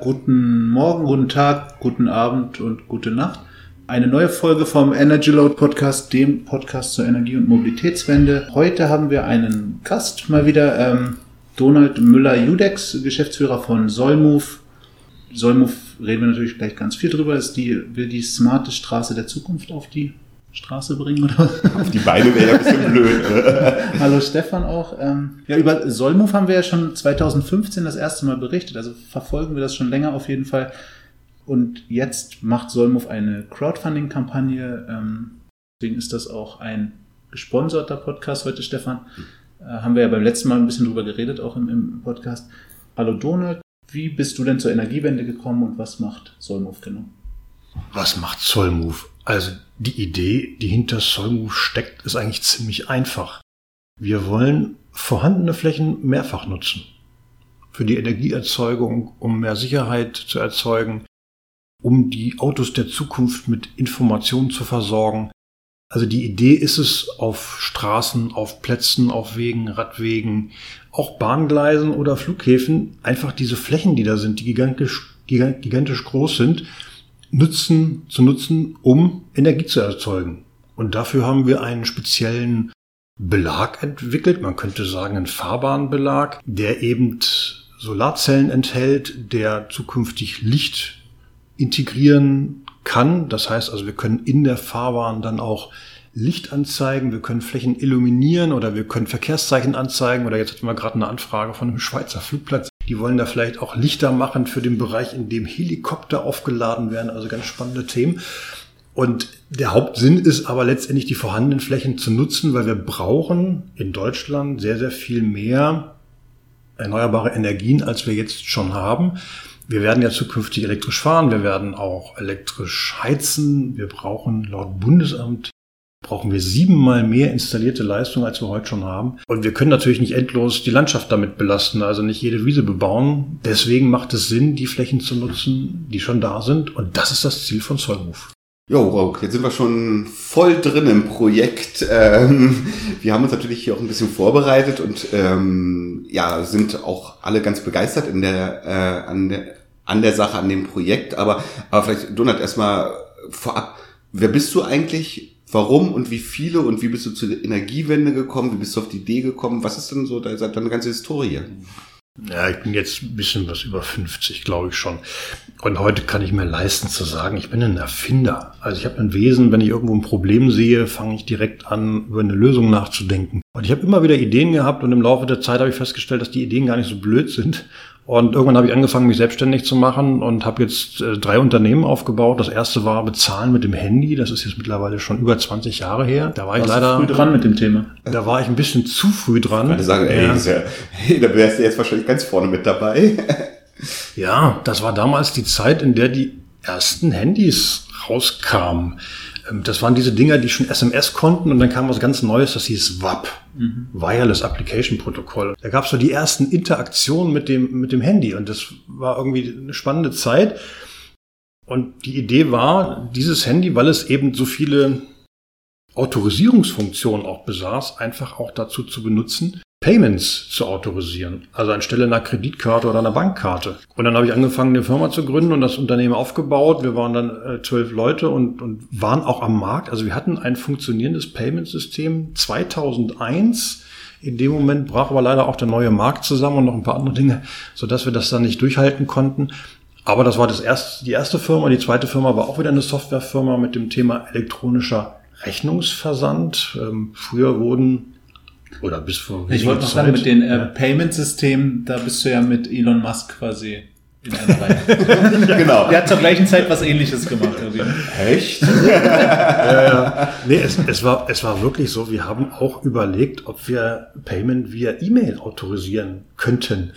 Guten Morgen, guten Tag, guten Abend und gute Nacht. Eine neue Folge vom Energy Load Podcast, dem Podcast zur Energie- und Mobilitätswende. Heute haben wir einen Gast mal wieder, ähm, Donald Müller-Judex, Geschäftsführer von Solmove. Solmove reden wir natürlich gleich ganz viel drüber. Ist die, will die smarte Straße der Zukunft auf die Straße bringen oder Auf die Beine wäre ja ein bisschen blöd. Hallo Stefan auch. Ähm, ja, über Solmove haben wir ja schon 2015 das erste Mal berichtet, also verfolgen wir das schon länger auf jeden Fall. Und jetzt macht Solmove eine Crowdfunding-Kampagne. Ähm, deswegen ist das auch ein gesponserter Podcast heute, Stefan. Äh, haben wir ja beim letzten Mal ein bisschen drüber geredet, auch im, im Podcast. Hallo Donald, wie bist du denn zur Energiewende gekommen und was macht Solmove genau? Was macht Solmove? Also die Idee, die hinter Solmove steckt, ist eigentlich ziemlich einfach. Wir wollen vorhandene Flächen mehrfach nutzen. Für die Energieerzeugung, um mehr Sicherheit zu erzeugen, um die Autos der Zukunft mit Informationen zu versorgen. Also die Idee ist es, auf Straßen, auf Plätzen, auf Wegen, Radwegen, auch Bahngleisen oder Flughäfen einfach diese Flächen, die da sind, die gigantisch, gigantisch groß sind, nutzen, zu nutzen, um Energie zu erzeugen. Und dafür haben wir einen speziellen Belag entwickelt, man könnte sagen einen Fahrbahnbelag, der eben Solarzellen enthält, der zukünftig Licht integrieren kann. Das heißt also, wir können in der Fahrbahn dann auch Licht anzeigen, wir können Flächen illuminieren oder wir können Verkehrszeichen anzeigen oder jetzt hatten wir gerade eine Anfrage von einem Schweizer Flugplatz. Die wollen da vielleicht auch Lichter machen für den Bereich, in dem Helikopter aufgeladen werden, also ganz spannende Themen. Und der Hauptsinn ist aber letztendlich die vorhandenen Flächen zu nutzen, weil wir brauchen in Deutschland sehr, sehr viel mehr erneuerbare Energien, als wir jetzt schon haben. Wir werden ja zukünftig elektrisch fahren, wir werden auch elektrisch heizen. Wir brauchen laut Bundesamt brauchen wir siebenmal mehr installierte Leistung, als wir heute schon haben. Und wir können natürlich nicht endlos die Landschaft damit belasten, also nicht jede Wiese bebauen. Deswegen macht es Sinn, die Flächen zu nutzen, die schon da sind. Und das ist das Ziel von Solmove. Jo, Rauk, jetzt sind wir schon voll drin im Projekt. Ähm, wir haben uns natürlich hier auch ein bisschen vorbereitet und ähm, ja, sind auch alle ganz begeistert in der, äh, an, der, an der Sache, an dem Projekt. Aber, aber vielleicht, Donald, erstmal vorab, wer bist du eigentlich? Warum und wie viele und wie bist du zur Energiewende gekommen? Wie bist du auf die Idee gekommen? Was ist denn so deine ganze Historie? Ja, ich bin jetzt ein bisschen was über 50, glaube ich schon. Und heute kann ich mir leisten zu sagen, ich bin ein Erfinder. Also ich habe ein Wesen, wenn ich irgendwo ein Problem sehe, fange ich direkt an, über eine Lösung nachzudenken. Und ich habe immer wieder Ideen gehabt und im Laufe der Zeit habe ich festgestellt, dass die Ideen gar nicht so blöd sind und irgendwann habe ich angefangen, mich selbstständig zu machen und habe jetzt äh, drei Unternehmen aufgebaut. Das erste war Bezahlen mit dem Handy. Das ist jetzt mittlerweile schon über 20 Jahre her. Da war ich leider früh dran mit dem Thema. Da war ich ein bisschen zu früh dran. Ich sagen, ey, ja. Ja, hey, da wärst du jetzt wahrscheinlich ganz vorne mit dabei. ja, das war damals die Zeit, in der die ersten Handys rauskamen. Ähm, das waren diese Dinger, die schon SMS konnten und dann kam was ganz Neues, das hieß WAP, mhm. Wireless Application Protocol. Da gab es so die ersten Interaktionen mit dem, mit dem Handy und das war irgendwie eine spannende Zeit. Und die Idee war, dieses Handy, weil es eben so viele Autorisierungsfunktionen auch besaß, einfach auch dazu zu benutzen, Payments zu autorisieren, also anstelle einer Kreditkarte oder einer Bankkarte. Und dann habe ich angefangen, eine Firma zu gründen und das Unternehmen aufgebaut. Wir waren dann äh, zwölf Leute und, und waren auch am Markt. Also wir hatten ein funktionierendes Payment-System 2001. In dem Moment brach aber leider auch der neue Markt zusammen und noch ein paar andere Dinge, sodass wir das dann nicht durchhalten konnten. Aber das war das erste, die erste Firma. Die zweite Firma war auch wieder eine Softwarefirma mit dem Thema elektronischer Rechnungsversand. Ähm, früher wurden oder bis vor Ich wollte noch sagen, mit den äh, Payment-Systemen, da bist du ja mit Elon Musk quasi in einer Reihe. genau. Der hat zur gleichen Zeit was ähnliches gemacht. Irgendwie. Echt? ja, ja. Nee, es, es, war, es war wirklich so, wir haben auch überlegt, ob wir Payment via E-Mail autorisieren könnten.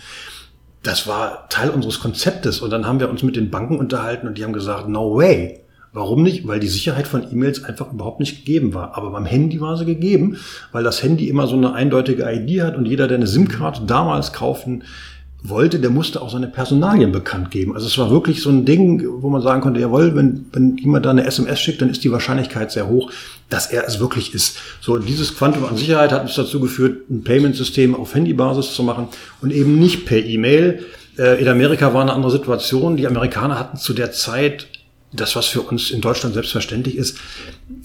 Das war Teil unseres Konzeptes und dann haben wir uns mit den Banken unterhalten und die haben gesagt, no way. Warum nicht? Weil die Sicherheit von E-Mails einfach überhaupt nicht gegeben war. Aber beim Handy war sie gegeben, weil das Handy immer so eine eindeutige ID hat und jeder, der eine SIM-Karte damals kaufen wollte, der musste auch seine Personalien bekannt geben. Also es war wirklich so ein Ding, wo man sagen konnte, jawohl, wenn, wenn jemand da eine SMS schickt, dann ist die Wahrscheinlichkeit sehr hoch, dass er es wirklich ist. So, dieses Quantum an Sicherheit hat uns dazu geführt, ein Payment-System auf Handybasis zu machen und eben nicht per E-Mail. Äh, in Amerika war eine andere Situation. Die Amerikaner hatten zu der Zeit das, was für uns in Deutschland selbstverständlich ist,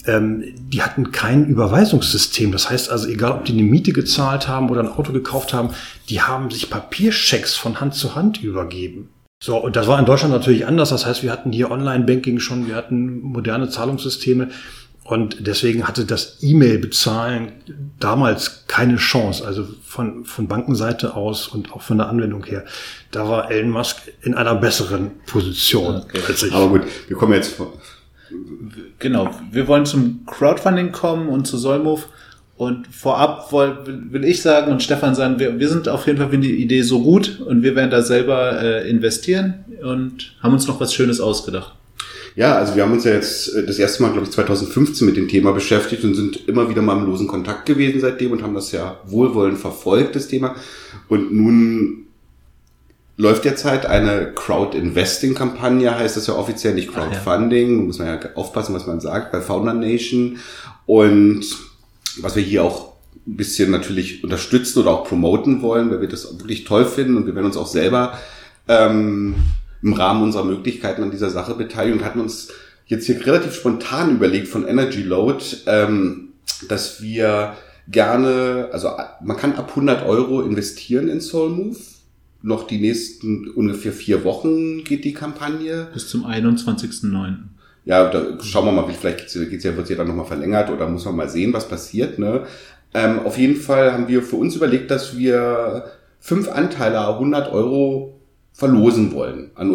ähm, die hatten kein Überweisungssystem. Das heißt also, egal ob die eine Miete gezahlt haben oder ein Auto gekauft haben, die haben sich Papierschecks von Hand zu Hand übergeben. So, und das war in Deutschland natürlich anders. Das heißt, wir hatten hier Online-Banking schon, wir hatten moderne Zahlungssysteme. Und deswegen hatte das E-Mail-Bezahlen damals keine Chance, also von, von Bankenseite aus und auch von der Anwendung her. Da war Elon Musk in einer besseren Position okay. als ich. Aber gut, wir kommen jetzt vor. Genau, wir wollen zum Crowdfunding kommen und zu Solmove. Und vorab will, will ich sagen und Stefan sagen, wir, wir sind auf jeden Fall für die Idee so gut und wir werden da selber äh, investieren und haben uns noch was Schönes ausgedacht. Ja, also wir haben uns ja jetzt äh, das erste Mal, glaube ich, 2015 mit dem Thema beschäftigt und sind immer wieder mal im losen Kontakt gewesen seitdem und haben das ja wohlwollend verfolgt, das Thema. Und nun läuft derzeit eine Crowd-Investing-Kampagne, heißt das ja offiziell nicht Crowdfunding, ja. muss man ja aufpassen, was man sagt, bei Founder Nation. Und was wir hier auch ein bisschen natürlich unterstützen oder auch promoten wollen, weil wir das wirklich toll finden und wir werden uns auch selber ähm, im Rahmen unserer Möglichkeiten an dieser Sache beteiligen und hatten uns jetzt hier relativ spontan überlegt von Energy Load, ähm, dass wir gerne, also man kann ab 100 Euro investieren in Soulmove. Noch die nächsten ungefähr vier Wochen geht die Kampagne. Bis zum 21.09. Ja, da schauen wir mal, vielleicht geht's, geht's ja, wird sie dann nochmal verlängert oder muss man mal sehen, was passiert. Ne? Ähm, auf jeden Fall haben wir für uns überlegt, dass wir fünf Anteile 100 Euro verlosen wollen. An,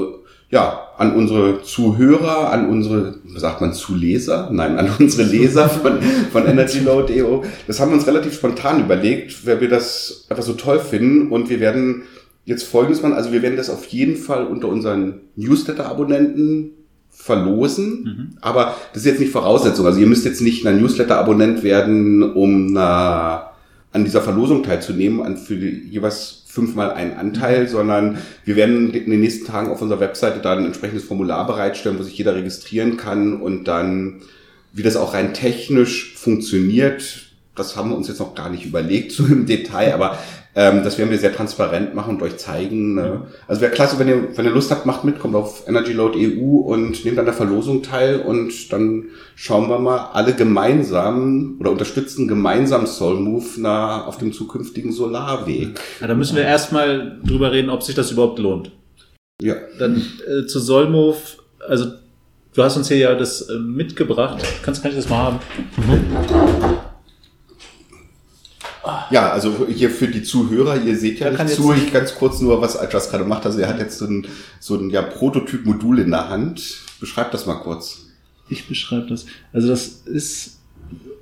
ja, an unsere Zuhörer, an unsere, sagt man, Zuleser? Nein, an unsere Leser von, von EnergyLoad.eo. Das haben wir uns relativ spontan überlegt, weil wir das einfach so toll finden und wir werden jetzt folgendes machen, also wir werden das auf jeden Fall unter unseren Newsletter-Abonnenten verlosen, mhm. aber das ist jetzt nicht Voraussetzung. Also ihr müsst jetzt nicht ein Newsletter-Abonnent werden, um na, an dieser Verlosung teilzunehmen, an für die, jeweils fünfmal einen Anteil, mhm. sondern wir werden in den nächsten Tagen auf unserer Webseite dann ein entsprechendes Formular bereitstellen, wo sich jeder registrieren kann und dann, wie das auch rein technisch funktioniert, das haben wir uns jetzt noch gar nicht überlegt, so im Detail, aber ähm, das werden wir sehr transparent machen und euch zeigen. Ne? Also wäre klasse, wenn ihr, wenn ihr Lust habt, macht mit, kommt auf Energyload EU und nehmt an der Verlosung teil und dann schauen wir mal alle gemeinsam oder unterstützen gemeinsam Soulmove na, auf dem zukünftigen Solarweg. Ja, da müssen wir erstmal drüber reden, ob sich das überhaupt lohnt. Ja. Dann äh, zu Soulmove, also du hast uns hier ja das äh, mitgebracht. Kannst, kann ich das mal haben? Mhm. Ja, also hier für die Zuhörer, ihr seht ja nicht zu, ich ganz kurz nur, was Altras gerade macht. Also er hat jetzt so ein, so ein ja, Prototyp-Modul in der Hand. Beschreib das mal kurz. Ich beschreibe das. Also das ist,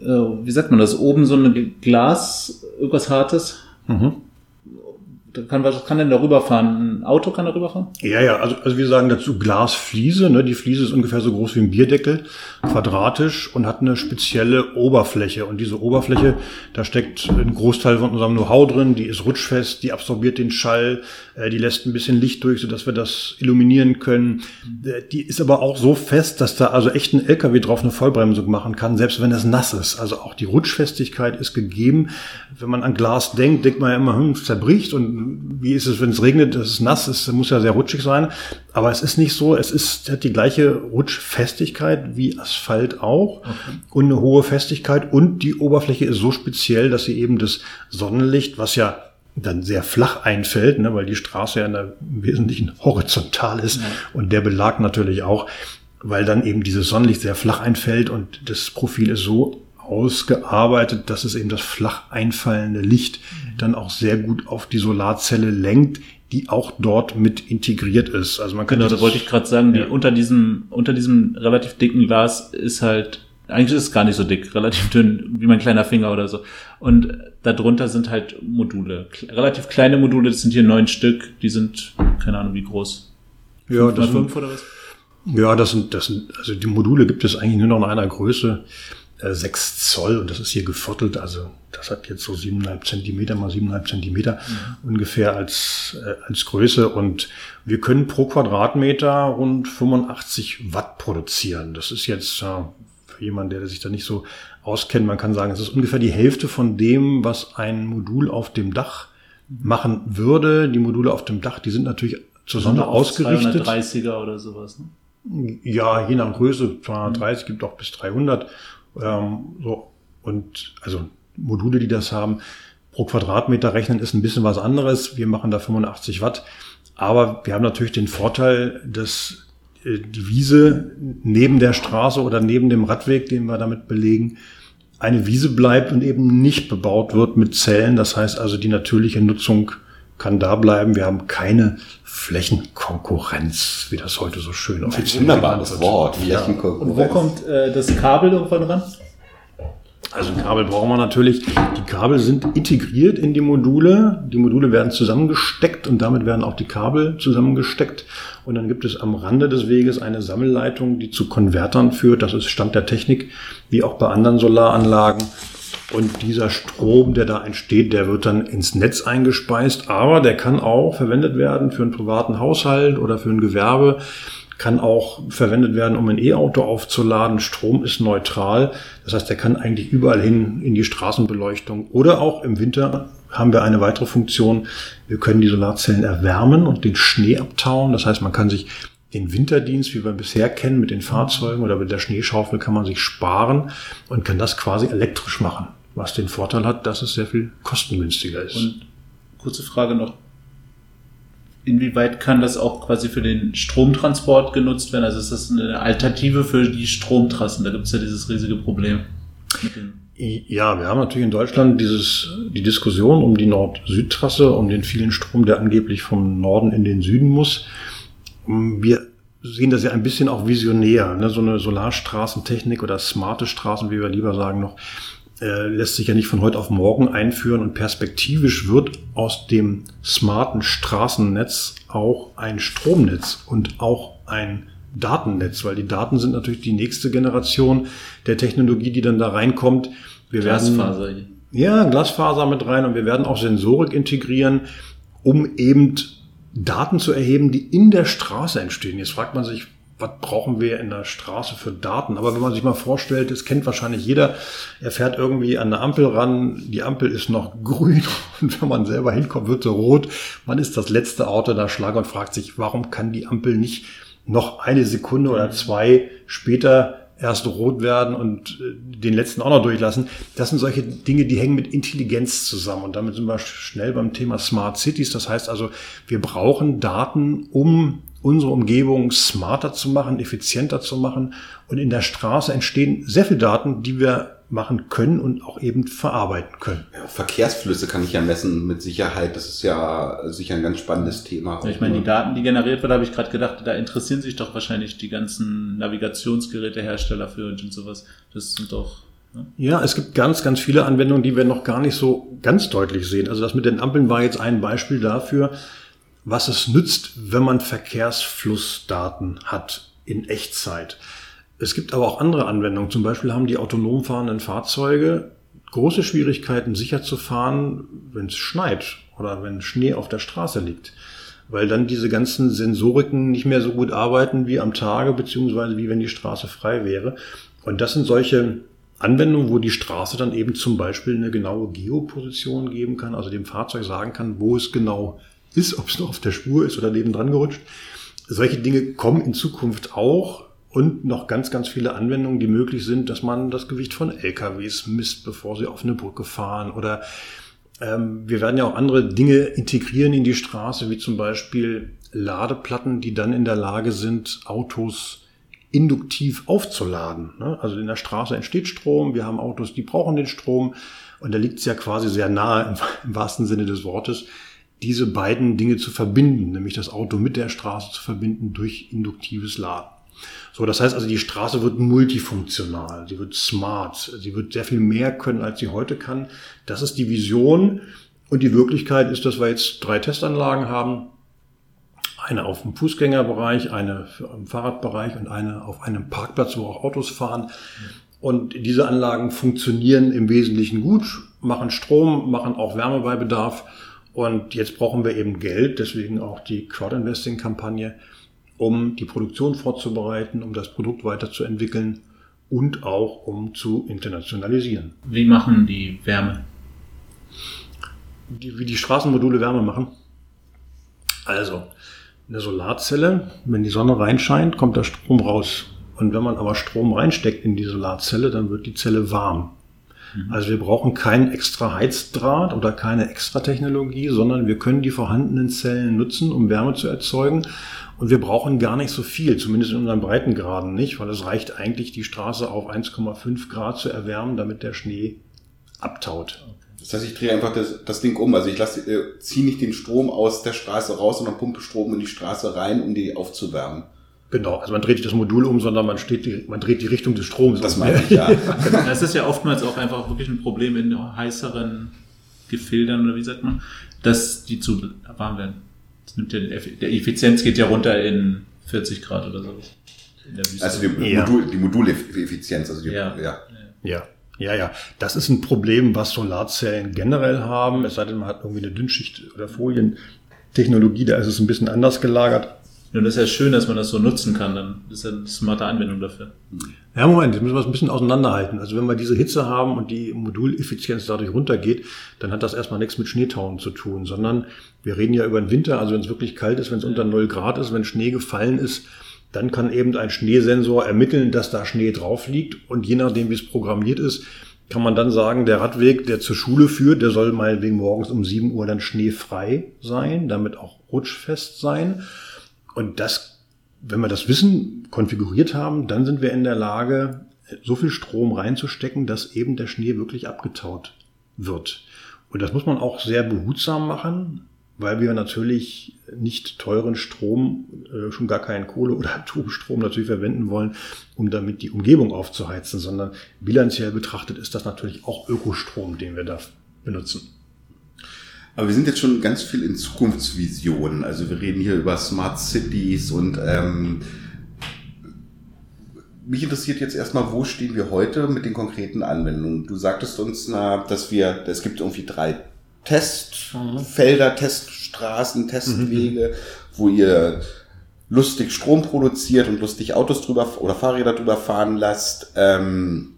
äh, wie sagt man das, oben so ein Glas, irgendwas Hartes. Mhm kann, was kann denn da rüberfahren? Ein Auto kann da rüberfahren? Ja, ja, also, also wir sagen dazu Glasfliese. Ne? Die Fliese ist ungefähr so groß wie ein Bierdeckel, quadratisch und hat eine spezielle Oberfläche. Und diese Oberfläche, da steckt ein Großteil von unserem Know-how drin, die ist rutschfest, die absorbiert den Schall, äh, die lässt ein bisschen Licht durch, sodass wir das illuminieren können. Äh, die ist aber auch so fest, dass da also echt ein LKW drauf eine Vollbremsung machen kann, selbst wenn es nass ist. Also auch die Rutschfestigkeit ist gegeben. Wenn man an Glas denkt, denkt man ja immer, hm, zerbricht und wie ist es, wenn es regnet, es ist nass, es muss ja sehr rutschig sein. Aber es ist nicht so, es ist, hat die gleiche Rutschfestigkeit wie Asphalt auch okay. und eine hohe Festigkeit und die Oberfläche ist so speziell, dass sie eben das Sonnenlicht, was ja dann sehr flach einfällt, ne, weil die Straße ja in der, im Wesentlichen horizontal ist ja. und der Belag natürlich auch, weil dann eben dieses Sonnenlicht sehr flach einfällt und das Profil ist so ausgearbeitet, dass es eben das flach einfallende Licht dann auch sehr gut auf die Solarzelle lenkt, die auch dort mit integriert ist. Also man kann genau, da wollte ich gerade sagen, ja. die, unter diesem unter diesem relativ dicken Glas ist halt eigentlich ist es gar nicht so dick, relativ dünn, wie mein kleiner Finger oder so. Und darunter sind halt Module, relativ kleine Module. Das sind hier neun Stück. Die sind keine Ahnung wie groß. Ja, das sind, oder was? Ja, das sind das sind also die Module gibt es eigentlich nur noch in einer Größe. 6 äh, Zoll und das ist hier geviertelt, also das hat jetzt so 7,5 Zentimeter mal 7,5 Zentimeter mhm. ungefähr als, äh, als Größe und wir können pro Quadratmeter rund 85 Watt produzieren. Das ist jetzt äh, für jemanden, der sich da nicht so auskennt, man kann sagen, es ist ungefähr die Hälfte von dem, was ein Modul auf dem Dach machen würde. Die Module auf dem Dach, die sind natürlich zur Sonne ausgerichtet. 230er oder sowas. Ne? Ja, je nach Größe, 230 mhm. gibt auch bis 300. Ähm, so. Und also Module, die das haben, pro Quadratmeter rechnen ist ein bisschen was anderes. Wir machen da 85 Watt. Aber wir haben natürlich den Vorteil, dass äh, die Wiese neben der Straße oder neben dem Radweg, den wir damit belegen, eine Wiese bleibt und eben nicht bebaut wird mit Zellen. Das heißt also, die natürliche Nutzung kann da bleiben. Wir haben keine Flächenkonkurrenz, wie das heute so schön offiziell ist. Wunderbares Wort, Flächenkonkurrenz. Und wo kommt äh, das Kabel irgendwann ran? Also ein Kabel brauchen wir natürlich. Die Kabel sind integriert in die Module. Die Module werden zusammengesteckt und damit werden auch die Kabel zusammengesteckt. Und dann gibt es am Rande des Weges eine Sammelleitung, die zu Konvertern führt. Das ist Stand der Technik, wie auch bei anderen Solaranlagen. Und dieser Strom, der da entsteht, der wird dann ins Netz eingespeist. Aber der kann auch verwendet werden für einen privaten Haushalt oder für ein Gewerbe kann auch verwendet werden, um ein E-Auto aufzuladen. Strom ist neutral. Das heißt, er kann eigentlich überall hin in die Straßenbeleuchtung oder auch im Winter haben wir eine weitere Funktion. Wir können die Solarzellen erwärmen und den Schnee abtauen. Das heißt, man kann sich den Winterdienst, wie wir bisher kennen, mit den Fahrzeugen oder mit der Schneeschaufel kann man sich sparen und kann das quasi elektrisch machen. Was den Vorteil hat, dass es sehr viel kostengünstiger ist. Und kurze Frage noch inwieweit kann das auch quasi für den Stromtransport genutzt werden? Also ist das eine Alternative für die Stromtrassen? Da gibt es ja dieses riesige Problem. Ja, wir haben natürlich in Deutschland dieses, die Diskussion um die Nord-Süd-Trasse, um den vielen Strom, der angeblich vom Norden in den Süden muss. Wir sehen das ja ein bisschen auch visionär, ne? so eine Solarstraßentechnik oder smarte Straßen, wie wir lieber sagen noch, äh, lässt sich ja nicht von heute auf morgen einführen und perspektivisch wird aus dem smarten Straßennetz auch ein Stromnetz und auch ein Datennetz, weil die Daten sind natürlich die nächste Generation der Technologie, die dann da reinkommt. Wir Glasfaser. Werden, ja, Glasfaser mit rein und wir werden auch Sensorik integrieren, um eben Daten zu erheben, die in der Straße entstehen. Jetzt fragt man sich, was brauchen wir in der Straße für Daten? Aber wenn man sich mal vorstellt, das kennt wahrscheinlich jeder, er fährt irgendwie an eine Ampel ran, die Ampel ist noch grün und wenn man selber hinkommt, wird sie rot. Man ist das letzte Auto da Schlag und fragt sich, warum kann die Ampel nicht noch eine Sekunde oder zwei später erst rot werden und äh, den letzten auch noch durchlassen. Das sind solche Dinge, die hängen mit Intelligenz zusammen. Und damit sind wir schnell beim Thema Smart Cities. Das heißt also, wir brauchen Daten, um unsere Umgebung smarter zu machen, effizienter zu machen. Und in der Straße entstehen sehr viele Daten, die wir machen können und auch eben verarbeiten können. Ja, Verkehrsflüsse kann ich ja messen mit Sicherheit. Das ist ja sicher ein ganz spannendes Thema. Ja, ich meine, die Daten, die generiert werden, habe ich gerade gedacht, da interessieren sich doch wahrscheinlich die ganzen Navigationsgerätehersteller für und sowas. Das sind doch ne? ja, es gibt ganz, ganz viele Anwendungen, die wir noch gar nicht so ganz deutlich sehen. Also das mit den Ampeln war jetzt ein Beispiel dafür, was es nützt, wenn man Verkehrsflussdaten hat in Echtzeit. Es gibt aber auch andere Anwendungen. Zum Beispiel haben die autonom fahrenden Fahrzeuge große Schwierigkeiten, sicher zu fahren, wenn es schneit oder wenn Schnee auf der Straße liegt. Weil dann diese ganzen Sensoriken nicht mehr so gut arbeiten wie am Tage, beziehungsweise wie wenn die Straße frei wäre. Und das sind solche Anwendungen, wo die Straße dann eben zum Beispiel eine genaue Geoposition geben kann, also dem Fahrzeug sagen kann, wo es genau ist, ob es noch auf der Spur ist oder nebendran gerutscht. Solche Dinge kommen in Zukunft auch und noch ganz, ganz viele Anwendungen, die möglich sind, dass man das Gewicht von LKWs misst, bevor sie auf eine Brücke fahren oder ähm, wir werden ja auch andere Dinge integrieren in die Straße, wie zum Beispiel Ladeplatten, die dann in der Lage sind, Autos induktiv aufzuladen. Ne? Also in der Straße entsteht Strom, wir haben Autos, die brauchen den Strom und da liegt es ja quasi sehr nahe im wahrsten Sinne des Wortes, diese beiden Dinge zu verbinden, nämlich das Auto mit der Straße zu verbinden durch induktives Laden. So, das heißt also, die Straße wird multifunktional, sie wird smart, sie wird sehr viel mehr können, als sie heute kann. Das ist die Vision. Und die Wirklichkeit ist, dass wir jetzt drei Testanlagen haben. Eine auf dem Fußgängerbereich, eine im Fahrradbereich und eine auf einem Parkplatz, wo auch Autos fahren. Und diese Anlagen funktionieren im Wesentlichen gut, machen Strom, machen auch Wärme bei Bedarf und jetzt brauchen wir eben Geld, deswegen auch die Crowd-Investing-Kampagne, um die Produktion vorzubereiten, um das Produkt weiterzuentwickeln und auch um zu internationalisieren. Wie machen die Wärme? die, wie die Straßenmodule Wärme machen. Also, eine Solarzelle, wenn die Sonne reinscheint, kommt der Strom raus. Und wenn man aber Strom reinsteckt in die Solarzelle, dann wird die Zelle warm. Mhm. Also wir brauchen keinen extra Heizdraht oder keine extra Technologie, sondern wir können die vorhandenen Zellen nutzen, um Wärme zu erzeugen. Und wir brauchen gar nicht so viel, zumindest in unseren Breitengraden nicht, weil es reicht eigentlich, die Straße auf 1,5 Grad zu erwärmen, damit der Schnee abtaut. Das heißt, ich drehe einfach das, das Ding um. Also ich lasse, äh, ziehe nicht den Strom aus der Straße raus, sondern pumpe Strom in die Straße rein, um die aufzuwärmen. Genau, also man dreht nicht das Modul um, sondern man, steht die, man dreht die Richtung des Stroms. Das meine ich, ja. Es ist ja oftmals auch einfach wirklich ein Problem in heißeren Gefildern oder wie sagt man, dass die zu warm werden. Das nimmt ja, der Effizienz geht ja runter in 40 Grad oder so. Also die, ja. Modul, die Moduleffizienz, also die, ja. ja. ja. Ja, ja, das ist ein Problem, was Solarzellen generell haben. Es sei denn, man hat irgendwie eine Dünnschicht- oder Folientechnologie, da ist es ein bisschen anders gelagert. Und das ist ja schön, dass man das so nutzen kann. Dann ist ja eine smarte Anwendung dafür. Ja, Moment, jetzt müssen wir es ein bisschen auseinanderhalten. Also wenn wir diese Hitze haben und die Moduleffizienz dadurch runtergeht, dann hat das erstmal nichts mit Schneetauen zu tun, sondern wir reden ja über den Winter, also wenn es wirklich kalt ist, wenn es unter 0 Grad ist, wenn Schnee gefallen ist, dann kann eben ein Schneesensor ermitteln, dass da Schnee drauf liegt. Und je nachdem, wie es programmiert ist, kann man dann sagen, der Radweg, der zur Schule führt, der soll meinetwegen morgens um 7 Uhr dann schneefrei sein, damit auch rutschfest sein. Und das, wenn wir das Wissen konfiguriert haben, dann sind wir in der Lage, so viel Strom reinzustecken, dass eben der Schnee wirklich abgetaut wird. Und das muss man auch sehr behutsam machen, weil wir natürlich nicht teuren Strom, äh, schon gar keinen Kohle- oder Atomstrom natürlich verwenden wollen, um damit die Umgebung aufzuheizen, sondern bilanziell betrachtet ist das natürlich auch Ökostrom, den wir da benutzen. Aber wir sind jetzt schon ganz viel in Zukunftsvisionen. Also wir reden hier über Smart Cities und ähm, mich interessiert jetzt erstmal, wo stehen wir heute mit den konkreten Anwendungen? Du sagtest uns, na, dass wir, es gibt irgendwie drei Testfelder, Teststraßen, Testwege, mhm. wo ihr lustig Strom produziert und lustig Autos drüber oder Fahrräder drüber fahren lasst. Ähm,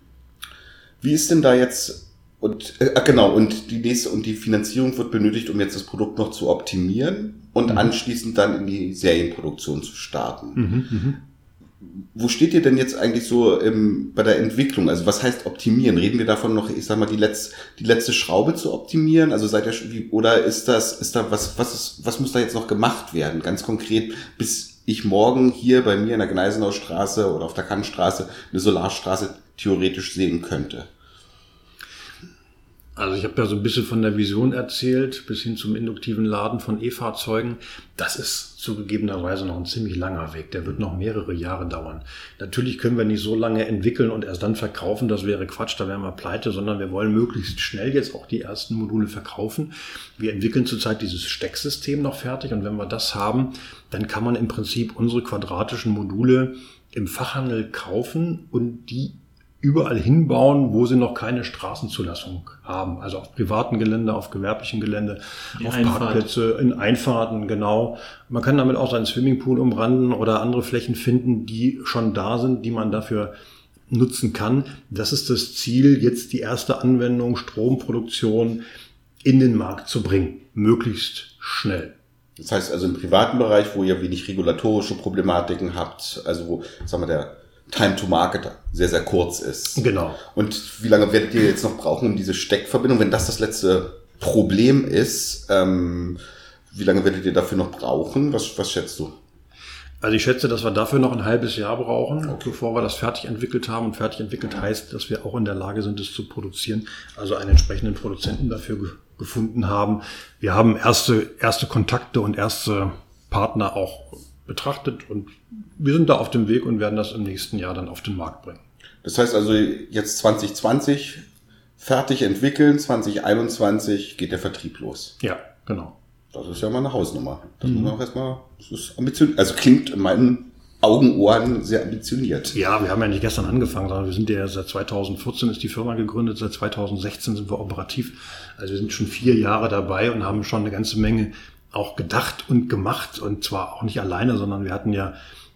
wie ist denn da jetzt und äh, genau, und die nächste und die Finanzierung wird benötigt, um jetzt das Produkt noch zu optimieren und mhm. anschließend dann in die Serienproduktion zu starten. Mhm, mhm. Wo steht ihr denn jetzt eigentlich so im, bei der Entwicklung? Also was heißt optimieren? Reden wir davon noch, ich sag mal, die letzte, die letzte Schraube zu optimieren? Also seid ihr schon, wie, oder ist das, ist da was, was ist, was muss da jetzt noch gemacht werden? Ganz konkret, bis ich morgen hier bei mir in der Gneisenau Straße oder auf der Kannstraße eine Solarstraße theoretisch sehen könnte. Also ich habe ja so ein bisschen von der Vision erzählt, bis hin zum induktiven Laden von E-Fahrzeugen. Das ist zugegebenerweise noch ein ziemlich langer Weg. Der wird noch mehrere Jahre dauern. Natürlich können wir nicht so lange entwickeln und erst dann verkaufen. Das wäre Quatsch, da wären wir pleite, sondern wir wollen möglichst schnell jetzt auch die ersten Module verkaufen. Wir entwickeln zurzeit dieses Stecksystem noch fertig und wenn wir das haben, dann kann man im Prinzip unsere quadratischen Module im Fachhandel kaufen und die überall hinbauen, wo sie noch keine Straßenzulassung haben. Also auf privaten Gelände, auf gewerblichen Gelände, Die auf Einfahrt. Parkplätze, in Einfahrten, genau. Man kann damit auch seinen Swimmingpool umranden oder andere Flächen finden, die schon da sind, die man dafür nutzen kann. Das ist das Ziel, jetzt die erste Anwendung Stromproduktion in den Markt zu bringen. Möglichst schnell. Das heißt also im privaten Bereich, wo ihr wenig regulatorische Problematiken habt, also wo, sagen wir, der Time to Market sehr, sehr kurz ist. Genau. Und wie lange werdet ihr jetzt noch brauchen, um diese Steckverbindung, wenn das das letzte Problem ist, ähm, wie lange werdet ihr dafür noch brauchen? Was, was schätzt du? Also ich schätze, dass wir dafür noch ein halbes Jahr brauchen, okay. bevor wir das fertig entwickelt haben. Und fertig entwickelt heißt, dass wir auch in der Lage sind, es zu produzieren. Also einen entsprechenden Produzenten dafür ge gefunden haben. Wir haben erste, erste Kontakte und erste Partner auch betrachtet und wir sind da auf dem Weg und werden das im nächsten Jahr dann auf den Markt bringen. Das heißt also jetzt 2020 fertig entwickeln, 2021 geht der Vertrieb los. Ja, genau. Das ist ja mal eine Hausnummer. Das mhm. muss man auch erstmal, das ist ambitioniert, also klingt in meinen Augen, Ohren sehr ambitioniert. Ja, wir haben ja nicht gestern angefangen, sondern wir sind ja seit 2014 ist die Firma gegründet, seit 2016 sind wir operativ. Also wir sind schon vier Jahre dabei und haben schon eine ganze Menge auch gedacht und gemacht und zwar auch nicht alleine, sondern wir hatten ja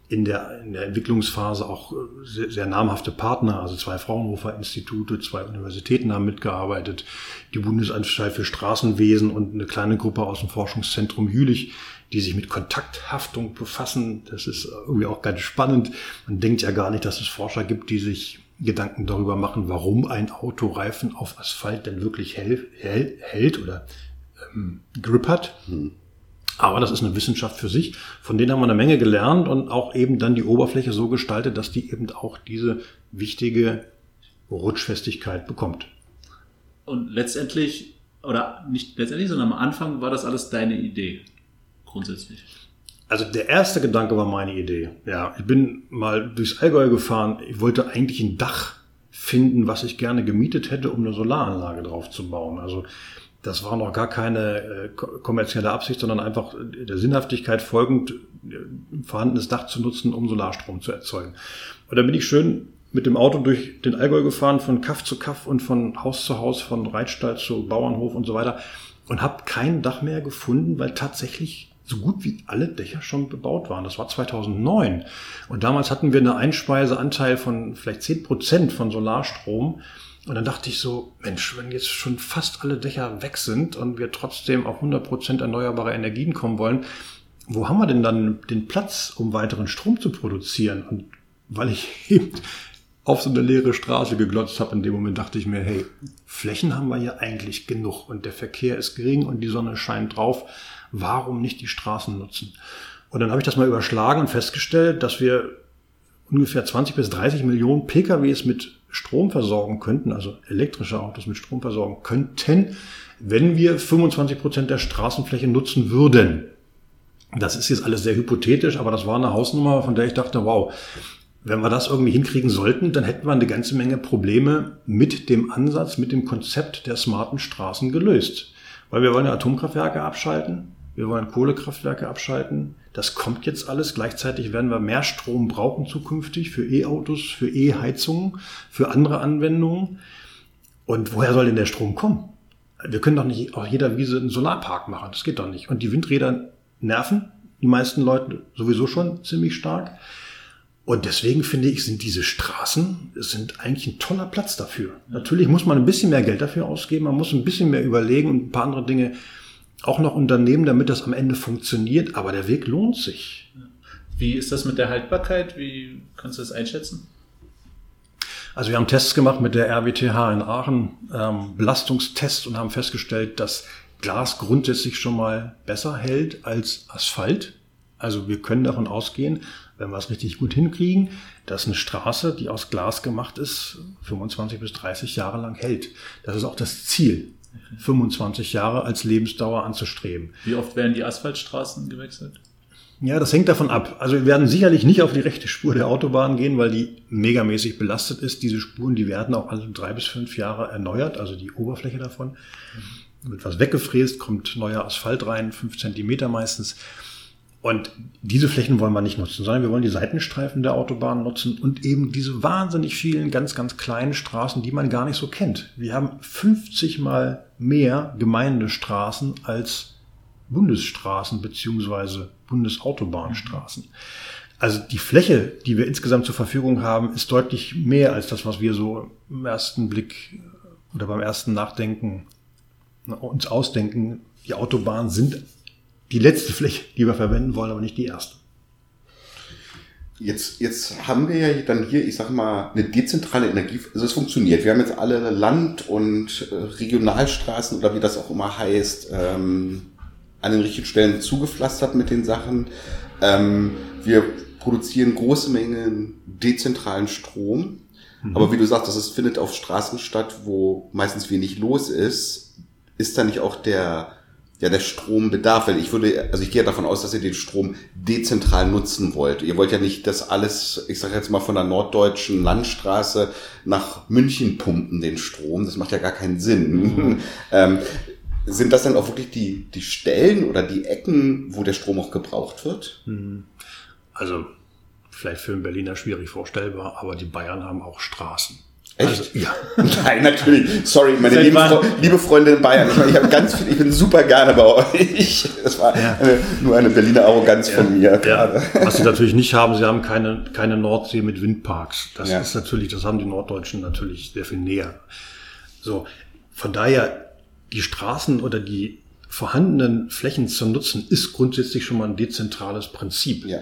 in der, in der Entwicklungsphase auch sehr, sehr namhafte Partner, also zwei Fraunhofer-Institute, zwei Universitäten haben mitgearbeitet, die Bundesanstalt für Straßenwesen und eine kleine Gruppe aus dem Forschungszentrum Jülich, die sich mit Kontakthaftung befassen. Das ist irgendwie auch ganz spannend. Man denkt ja gar nicht, dass es Forscher gibt, die sich Gedanken darüber machen, warum ein Autoreifen auf Asphalt denn wirklich hält, hält oder ähm, Grip hat. Hm. Aber das ist eine Wissenschaft für sich. Von denen haben wir eine Menge gelernt und auch eben dann die Oberfläche so gestaltet, dass die eben auch diese wichtige Rutschfestigkeit bekommt. Und letztendlich, oder nicht letztendlich, sondern am Anfang war das alles deine Idee, grundsätzlich. Also der erste Gedanke war meine Idee. Ja, ich bin mal durchs Allgäu gefahren. Ich wollte eigentlich ein Dach finden, was ich gerne gemietet hätte, um eine Solaranlage drauf zu bauen. Also das war noch gar keine äh, kommerzielle Absicht, sondern einfach der Sinnhaftigkeit folgend, ein vorhandenes Dach zu nutzen, um Solarstrom zu erzeugen. Und dann bin ich schön mit dem Auto durch den Allgäu gefahren, von Kaff zu Kaff und von Haus zu Haus, von Reitstall zu Bauernhof und so weiter und habe kein Dach mehr gefunden, weil tatsächlich so gut wie alle Dächer schon bebaut waren. Das war 2009. Und damals hatten wir eine Einspeiseanteil von vielleicht zehn Prozent von Solarstrom. Und dann dachte ich so, Mensch, wenn jetzt schon fast alle Dächer weg sind und wir trotzdem auf 100% erneuerbare Energien kommen wollen, wo haben wir denn dann den Platz, um weiteren Strom zu produzieren? Und weil ich eben auf so eine leere Straße geglotzt habe, in dem Moment dachte ich mir, hey, Flächen haben wir hier eigentlich genug und der Verkehr ist gering und die Sonne scheint drauf. Warum nicht die Straßen nutzen? Und dann habe ich das mal überschlagen und festgestellt, dass wir ungefähr 20 bis 30 Millionen PKWs mit Strom versorgen könnten, also elektrische Autos mit Strom versorgen könnten, wenn wir 25 Prozent der Straßenfläche nutzen würden. Das ist jetzt alles sehr hypothetisch, aber das war eine Hausnummer, von der ich dachte, wow, wenn wir das irgendwie hinkriegen sollten, dann hätten wir eine ganze Menge Probleme mit dem Ansatz, mit dem Konzept der smarten Straßen gelöst. Weil wir wollen Atomkraftwerke abschalten, wir wollen Kohlekraftwerke abschalten. Das kommt jetzt alles. Gleichzeitig werden wir mehr Strom brauchen zukünftig für E-Autos, für E-Heizungen, für andere Anwendungen. Und woher soll denn der Strom kommen? Wir können doch nicht auf jeder Wiese einen Solarpark machen. Das geht doch nicht. Und die Windräder nerven die meisten Leute sowieso schon ziemlich stark. Und deswegen finde ich, sind diese Straßen sind eigentlich ein toller Platz dafür. Natürlich muss man ein bisschen mehr Geld dafür ausgeben, man muss ein bisschen mehr überlegen und ein paar andere Dinge auch noch unternehmen, damit das am Ende funktioniert, aber der Weg lohnt sich. Wie ist das mit der Haltbarkeit? Wie kannst du das einschätzen? Also wir haben Tests gemacht mit der RWTH in Aachen, ähm, Belastungstests und haben festgestellt, dass Glas grundsätzlich schon mal besser hält als Asphalt. Also wir können davon ausgehen, wenn wir es richtig gut hinkriegen, dass eine Straße, die aus Glas gemacht ist, 25 bis 30 Jahre lang hält. Das ist auch das Ziel. 25 Jahre als Lebensdauer anzustreben. Wie oft werden die Asphaltstraßen gewechselt? Ja, das hängt davon ab. Also wir werden sicherlich nicht auf die rechte Spur der Autobahn gehen, weil die megamäßig belastet ist. Diese Spuren, die werden auch alle drei bis fünf Jahre erneuert, also die Oberfläche davon. Wird was weggefräst, kommt neuer Asphalt rein, fünf Zentimeter meistens. Und diese Flächen wollen wir nicht nutzen, sondern wir wollen die Seitenstreifen der Autobahn nutzen und eben diese wahnsinnig vielen ganz, ganz kleinen Straßen, die man gar nicht so kennt. Wir haben 50 mal mehr Gemeindestraßen als Bundesstraßen beziehungsweise Bundesautobahnstraßen. Also die Fläche, die wir insgesamt zur Verfügung haben, ist deutlich mehr als das, was wir so im ersten Blick oder beim ersten Nachdenken uns ausdenken. Die Autobahnen sind die letzte Fläche, die wir verwenden wollen, aber nicht die erste. Jetzt, jetzt haben wir ja dann hier, ich sag mal, eine dezentrale Energie, also es funktioniert. Wir haben jetzt alle Land- und äh, Regionalstraßen oder wie das auch immer heißt, ähm, an den richtigen Stellen zugepflastert mit den Sachen. Ähm, wir produzieren große Mengen dezentralen Strom. Mhm. Aber wie du sagst, das ist, findet auf Straßen statt, wo meistens wenig los ist. Ist da nicht auch der, ja, der Strombedarf, weil ich würde, also ich gehe davon aus, dass ihr den Strom dezentral nutzen wollt. Ihr wollt ja nicht das alles, ich sage jetzt mal von der norddeutschen Landstraße nach München pumpen, den Strom. Das macht ja gar keinen Sinn. Mhm. ähm, sind das dann auch wirklich die, die Stellen oder die Ecken, wo der Strom auch gebraucht wird? Mhm. Also vielleicht für einen Berliner schwierig vorstellbar, aber die Bayern haben auch Straßen. Echt? Also, ja. Nein, natürlich. Sorry, meine lieben? Fre liebe Freunde in Bayern. Ich, meine, ich habe ganz viel, ich bin super gerne bei euch. Das war Ja. eine, nur eine Berliner Arroganz von mir. Ja, was sie natürlich nicht haben, sie haben keine, keine Nordsee mit Windparks. Das Ja. ist natürlich, das haben die Norddeutschen natürlich sehr viel näher. So, von daher, die Straßen oder die vorhandenen Flächen zu nutzen, ist grundsätzlich schon mal ein dezentrales Prinzip. Ja.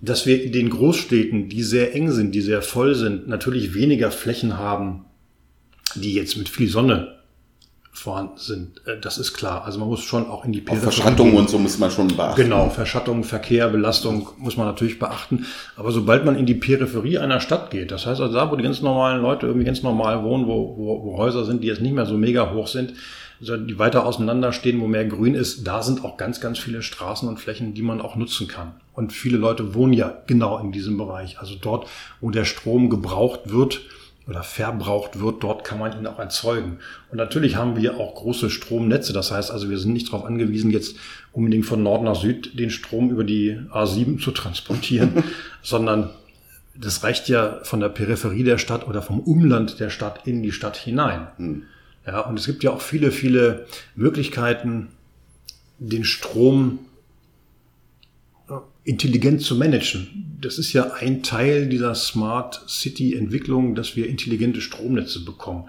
Dass wir in den Großstädten, die sehr eng sind, die sehr voll sind, natürlich weniger Flächen haben, die jetzt mit viel Sonne vorhanden sind. Äh, Das ist klar. Also man muss schon auch in die Peripherie Verschattung und so muss man schon beachten. Genau, Verschattung, Verkehr, Belastung muss man natürlich beachten. Aber sobald man in die Peripherie einer Stadt geht, das heißt also da, wo die ganz normalen Leute irgendwie ganz normal wohnen, wo, wo, wo Häuser sind, die jetzt nicht mehr so mega hoch sind, die weiter auseinander stehen, wo mehr Grün ist, da sind auch ganz, ganz viele Straßen und Flächen, die man auch nutzen kann. Und viele Leute wohnen ja genau in diesem Bereich. Also dort, wo der Strom gebraucht wird, oder verbraucht wird, dort kann man ihn auch erzeugen. Und natürlich haben wir auch große Stromnetze. Das heißt also, wir sind nicht darauf angewiesen, jetzt unbedingt von Nord nach Süd den Strom über die A7 zu transportieren, sondern das reicht ja von der Peripherie der Stadt oder vom Umland der Stadt in die Stadt hinein. Ja, und es gibt ja auch viele, viele Möglichkeiten, den Strom äh, intelligent zu managen. Das ist ja ein Teil dieser Smart City Entwicklung, dass wir intelligente Stromnetze bekommen.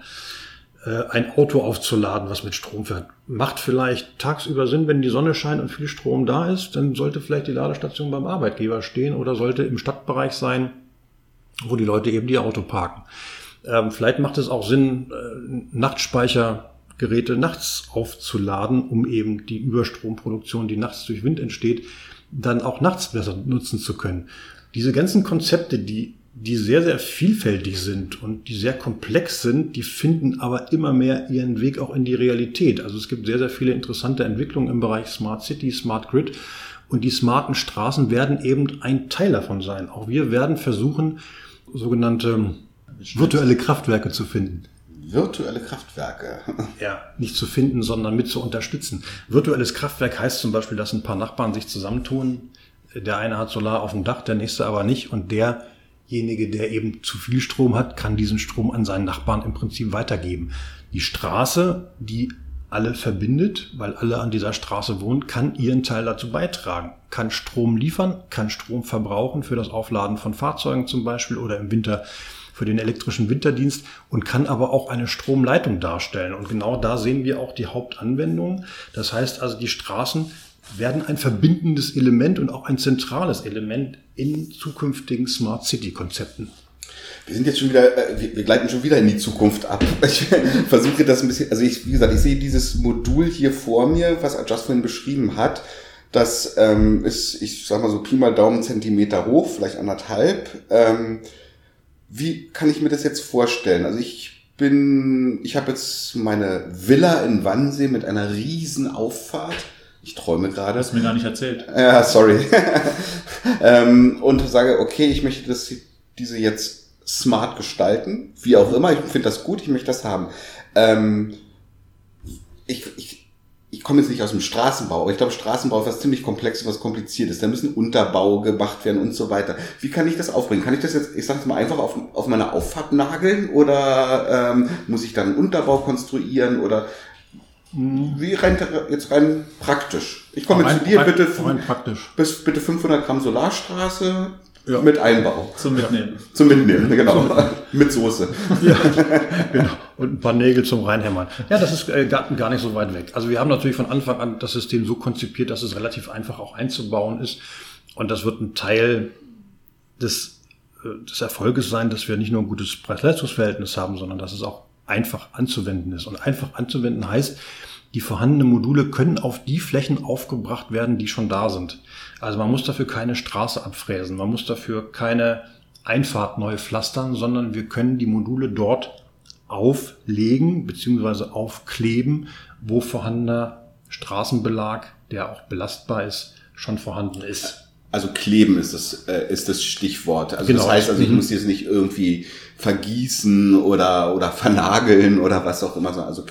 Äh, Ein Auto aufzuladen, was mit Strom fährt, macht vielleicht tagsüber Sinn, wenn die Sonne scheint und viel Strom da ist, dann sollte vielleicht die Ladestation beim Arbeitgeber stehen oder sollte im Stadtbereich sein, wo die Leute eben die Auto parken. Ähm, vielleicht macht es auch Sinn, äh, Nachtspeichergeräte nachts aufzuladen, um eben die Überstromproduktion, die nachts durch Wind entsteht, dann auch nachts besser nutzen zu können. Diese ganzen Konzepte, die, die sehr, sehr vielfältig sind und die sehr komplex sind, die finden aber immer mehr ihren Weg auch in die Realität. Also es gibt sehr, sehr viele interessante Entwicklungen im Bereich Smart City, Smart Grid und die smarten Straßen werden eben ein Teil davon sein. Auch wir werden versuchen, sogenannte virtuelle Kraftwerke zu finden. Virtuelle Kraftwerke. Ja, nicht zu finden, sondern mit zu unterstützen. Virtuelles Kraftwerk heißt zum Beispiel, dass ein paar Nachbarn sich zusammentun. Der eine hat Solar auf dem Dach, der nächste aber nicht. Und derjenige, der eben zu viel Strom hat, kann diesen Strom an seinen Nachbarn im Prinzip weitergeben. Die Straße, die alle verbindet, weil alle an dieser Straße wohnen, kann ihren Teil dazu beitragen, kann Strom liefern, kann Strom verbrauchen für das Aufladen von Fahrzeugen zum Beispiel oder im Winter für den elektrischen Winterdienst und kann aber auch eine Stromleitung darstellen. Und genau da sehen wir auch die Hauptanwendung. Das heißt also, die Straßen werden ein verbindendes Element und auch ein zentrales Element in zukünftigen Smart City Konzepten. Wir sind jetzt schon wieder, äh, wir, gleiten schon wieder in die Zukunft ab. Ich versuche das ein bisschen, also ich, wie gesagt, ich sehe dieses Modul hier vor mir, was Just vorhin beschrieben hat. Das ähm, ist, ich sag mal so Pi mal Daumen Zentimeter hoch, vielleicht anderthalb. Ähm, wie kann ich mir das jetzt vorstellen? Also ich bin, ich habe jetzt meine Villa in Wannsee mit einer riesen Auffahrt. Ich träume gerade. Hast du mir gar nicht erzählt. Ja, sorry. ähm, und sage, okay, ich möchte das, diese jetzt smart gestalten, wie auch immer. Ich finde das gut, ich möchte das haben. Ähm, ich, ich, ich komme jetzt nicht aus dem Straßenbau, aber ich glaube, Straßenbau ist was ziemlich komplexes, was kompliziert ist. Da müssen Unterbau gemacht werden und so weiter. Wie kann ich das aufbringen? Kann ich das jetzt, ich sage jetzt mal, einfach auf, auf meine Auffahrt nageln oder ähm, muss ich dann einen Unterbau konstruieren oder wie rein, jetzt rein praktisch? Ich komme Rein zu dir, prakt- bitte, rein praktisch. bis, bitte 500 Gramm Solarstraße Ja. mit Einbau. Zum Mitnehmen. Zum Mitnehmen, genau. mit Soße. Ja, genau. Und ein paar Nägel zum Reinhämmern. Ja, das ist äh, gar, gar nicht so weit weg. Also wir haben natürlich von Anfang an das System so konzipiert, dass es relativ einfach auch einzubauen ist. Und das wird ein Teil des, äh, des Erfolges sein, dass wir nicht nur ein gutes Preis-Leistungs-Verhältnis haben, sondern dass es auch einfach anzuwenden ist. Und einfach anzuwenden heißt, die vorhandenen Module können auf die Flächen aufgebracht werden, die schon da sind. Also man muss dafür keine Straße abfräsen, man muss dafür keine Einfahrt neu pflastern, sondern wir können die Module dort auflegen bzw. aufkleben, wo vorhandener Straßenbelag, der auch belastbar ist, schon vorhanden ist. Also kleben ist das, äh, ist das Stichwort. Also Genau. das heißt, also ich Mhm. muss jetzt nicht irgendwie vergießen oder, oder vernageln oder was auch immer. Also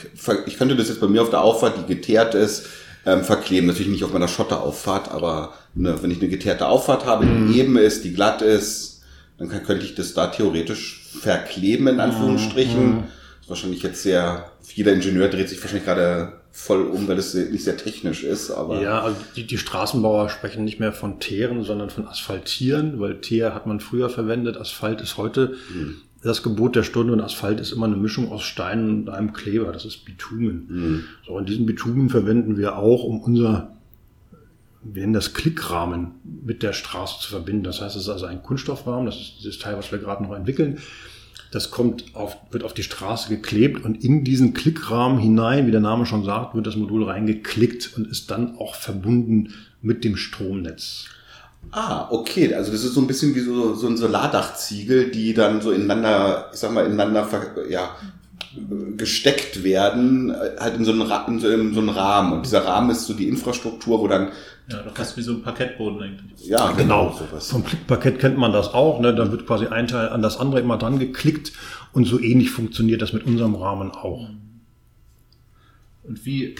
ich könnte das jetzt bei mir auf der Auffahrt, die geteert ist, ähm, verkleben. Natürlich nicht auf meiner Schotterauffahrt, aber ne, wenn ich eine geteerte Auffahrt habe, Mhm. die eben ist, die glatt ist, dann kann, könnte ich das da theoretisch verkleben, in Anführungsstrichen. Mhm. ist wahrscheinlich jetzt sehr, jeder Ingenieur dreht sich wahrscheinlich gerade voll um, weil es nicht sehr technisch ist. Aber ja, also die, die Straßenbauer sprechen nicht mehr von Teeren, sondern von Asphaltieren, weil Teer hat man früher verwendet, Asphalt ist heute mhm. das Gebot der Stunde und Asphalt ist immer eine Mischung aus Steinen und einem Kleber, das ist Bitumen. Mhm. So, und diesen Bitumen verwenden wir auch, um unser wir nennen das Klickrahmen mit der Straße zu verbinden. Das heißt, es ist also ein Kunststoffrahmen, das ist dieses Teil, was wir gerade noch entwickeln. Das kommt auf, wird auf die Straße geklebt und in diesen Klickrahmen hinein, wie der Name schon sagt, wird das Modul reingeklickt und ist dann auch verbunden mit dem Stromnetz. Ah, okay. Also das ist so ein bisschen wie so, so ein Solardachziegel, die dann so ineinander, ich sag mal, ineinander ja, gesteckt werden, halt in so, einen, in, so, in so einen Rahmen. Und dieser Rahmen ist so die Infrastruktur, wo dann ja, doch fast wie so ein Parkettboden eigentlich. Ja, genau. genau. Vom Klickparkett kennt man das auch. Ne? Da wird quasi ein Teil an das andere immer dran geklickt und so ähnlich funktioniert das mit unserem Rahmen auch. Und wie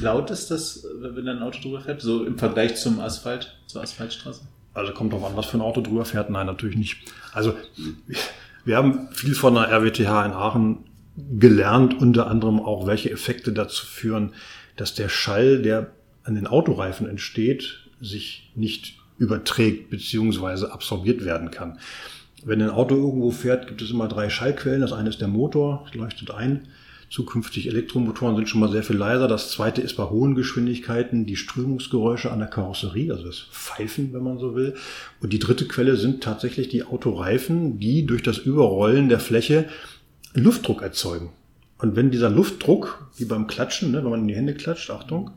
laut ist das, wenn ein Auto drüber fährt? So im Vergleich zum Asphalt, zur Asphaltstraße? Also kommt drauf an, was für ein Auto drüber fährt. Nein, natürlich nicht. Also wir haben viel von der RWTH in Aachen gelernt, unter anderem auch, welche Effekte dazu führen, dass der Schall, der an den Autoreifen entsteht, sich nicht überträgt beziehungsweise absorbiert werden kann. Wenn ein Auto irgendwo fährt, gibt es immer drei Schallquellen. Das eine ist der Motor, leuchtet ein. Zukünftig Elektromotoren sind schon mal sehr viel leiser. Das zweite ist bei hohen Geschwindigkeiten die Strömungsgeräusche an der Karosserie, also das Pfeifen, wenn man so will. Und die dritte Quelle sind tatsächlich die Autoreifen, die durch das Überrollen der Fläche Luftdruck erzeugen. Und wenn dieser Luftdruck, wie beim Klatschen, ne, wenn man in die Hände klatscht, Achtung,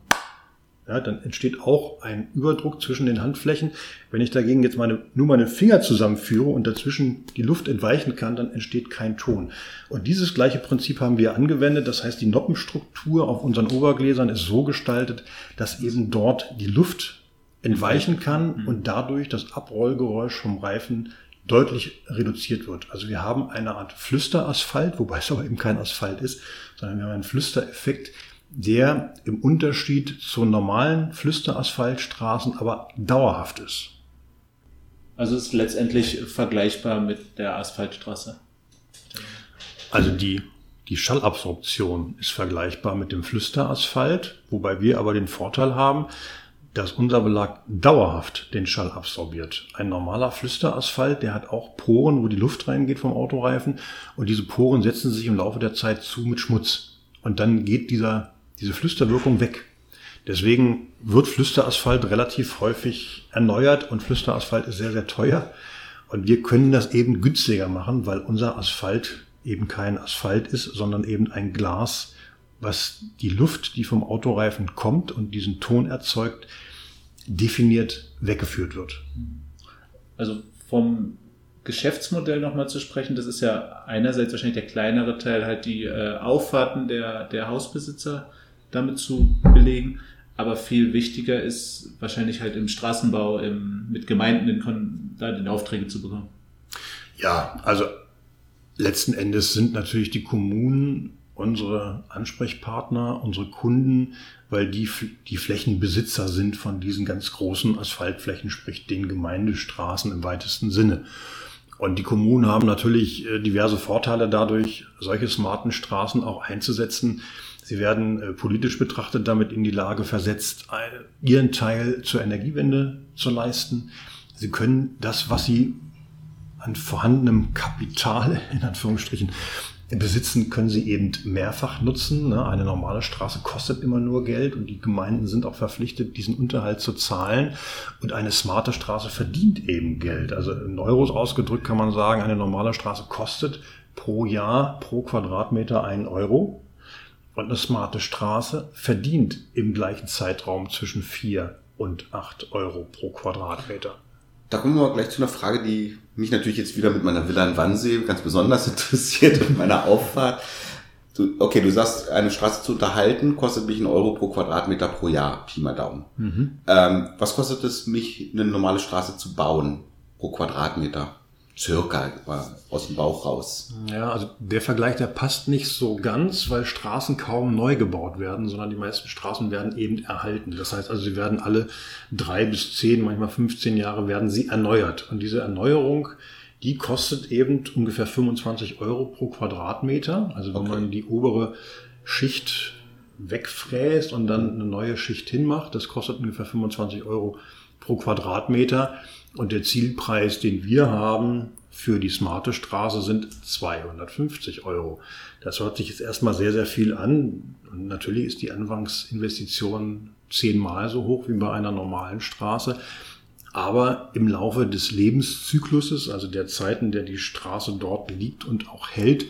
ja, dann entsteht auch ein Überdruck zwischen den Handflächen. Wenn ich dagegen jetzt meine, nur meine Finger zusammenführe und dazwischen die Luft entweichen kann, dann entsteht kein Ton. Und dieses gleiche Prinzip haben wir angewendet. Das heißt, die Noppenstruktur auf unseren Obergläsern ist so gestaltet, dass eben dort die Luft entweichen kann mhm. und dadurch das Abrollgeräusch vom Reifen deutlich reduziert wird. Also wir haben eine Art Flüsterasphalt, wobei es aber eben kein Asphalt ist, sondern wir haben einen Flüstereffekt, der im Unterschied zu normalen Flüsterasphaltstraßen aber dauerhaft ist. Also ist letztendlich vergleichbar mit der Asphaltstraße. Also die, die Schallabsorption ist vergleichbar mit dem Flüsterasphalt, wobei wir aber den Vorteil haben, dass unser Belag dauerhaft den Schall absorbiert. Ein normaler Flüsterasphalt, der hat auch Poren, wo die Luft reingeht vom Autoreifen und diese Poren setzen sich im Laufe der Zeit zu mit Schmutz. Und dann geht dieser diese Flüsterwirkung weg. Deswegen wird Flüsterasphalt relativ häufig erneuert und Flüsterasphalt ist sehr, sehr teuer. Und wir können das eben günstiger machen, weil unser Asphalt eben kein Asphalt ist, sondern eben ein Glas, was die Luft, die vom Autoreifen kommt und diesen Ton erzeugt, definiert weggeführt wird. Also vom Geschäftsmodell nochmal zu sprechen, das ist ja einerseits wahrscheinlich der kleinere Teil, halt die äh, Auffahrten der, der Hausbesitzer damit zu belegen. Aber viel wichtiger ist wahrscheinlich halt im Straßenbau, im, mit Gemeinden in, da den Aufträge zu bekommen. Ja, also letzten Endes sind natürlich die Kommunen unsere Ansprechpartner, unsere Kunden, weil die die Flächenbesitzer sind von diesen ganz großen Asphaltflächen, sprich den Gemeindestraßen im weitesten Sinne. Und die Kommunen haben natürlich äh, diverse Vorteile dadurch, solche smarten Straßen auch einzusetzen, Sie werden äh, politisch betrachtet damit in die Lage versetzt, ihren Teil zur Energiewende zu leisten. Sie können das, was sie an vorhandenem Kapital, in Anführungsstrichen, besitzen, können sie eben mehrfach nutzen. Ne? Eine normale Straße kostet immer nur Geld und die Gemeinden sind auch verpflichtet, diesen Unterhalt zu zahlen. Und eine smarte Straße verdient eben Geld. Also in Euros ausgedrückt kann man sagen, eine normale Straße kostet pro Jahr, pro Quadratmeter einen Euro. Und eine smarte Straße verdient im gleichen Zeitraum zwischen 4 und 8 Euro pro Quadratmeter. Da kommen wir gleich zu einer Frage, die mich natürlich jetzt wieder mit meiner Villa in Wannsee ganz besonders interessiert und meiner Auffahrt. Du, okay, du sagst, eine Straße zu unterhalten kostet mich einen Euro pro Quadratmeter pro Jahr, Pi mal Daumen. Mhm. Ähm, was kostet es mich, eine normale Straße zu bauen pro Quadratmeter? Circa aus dem Bauch raus. Ja, also der Vergleich, der passt nicht so ganz, weil Straßen kaum neu gebaut werden, sondern die meisten Straßen werden eben erhalten. Das heißt also, sie werden alle drei bis zehn, manchmal 15 Jahre werden sie erneuert. Und diese Erneuerung, die kostet eben ungefähr 25 Euro pro Quadratmeter. Also wenn okay. man die obere Schicht wegfräst und dann eine neue Schicht hinmacht, das kostet ungefähr 25 Euro pro Quadratmeter. Und der Zielpreis, den wir haben für die smarte Straße, sind 250 Euro. Das hört sich jetzt erstmal sehr, sehr viel an. Und natürlich ist die Anfangsinvestition zehnmal so hoch wie bei einer normalen Straße. Aber im Laufe des Lebenszykluses, also der Zeiten, der die Straße dort liegt und auch hält,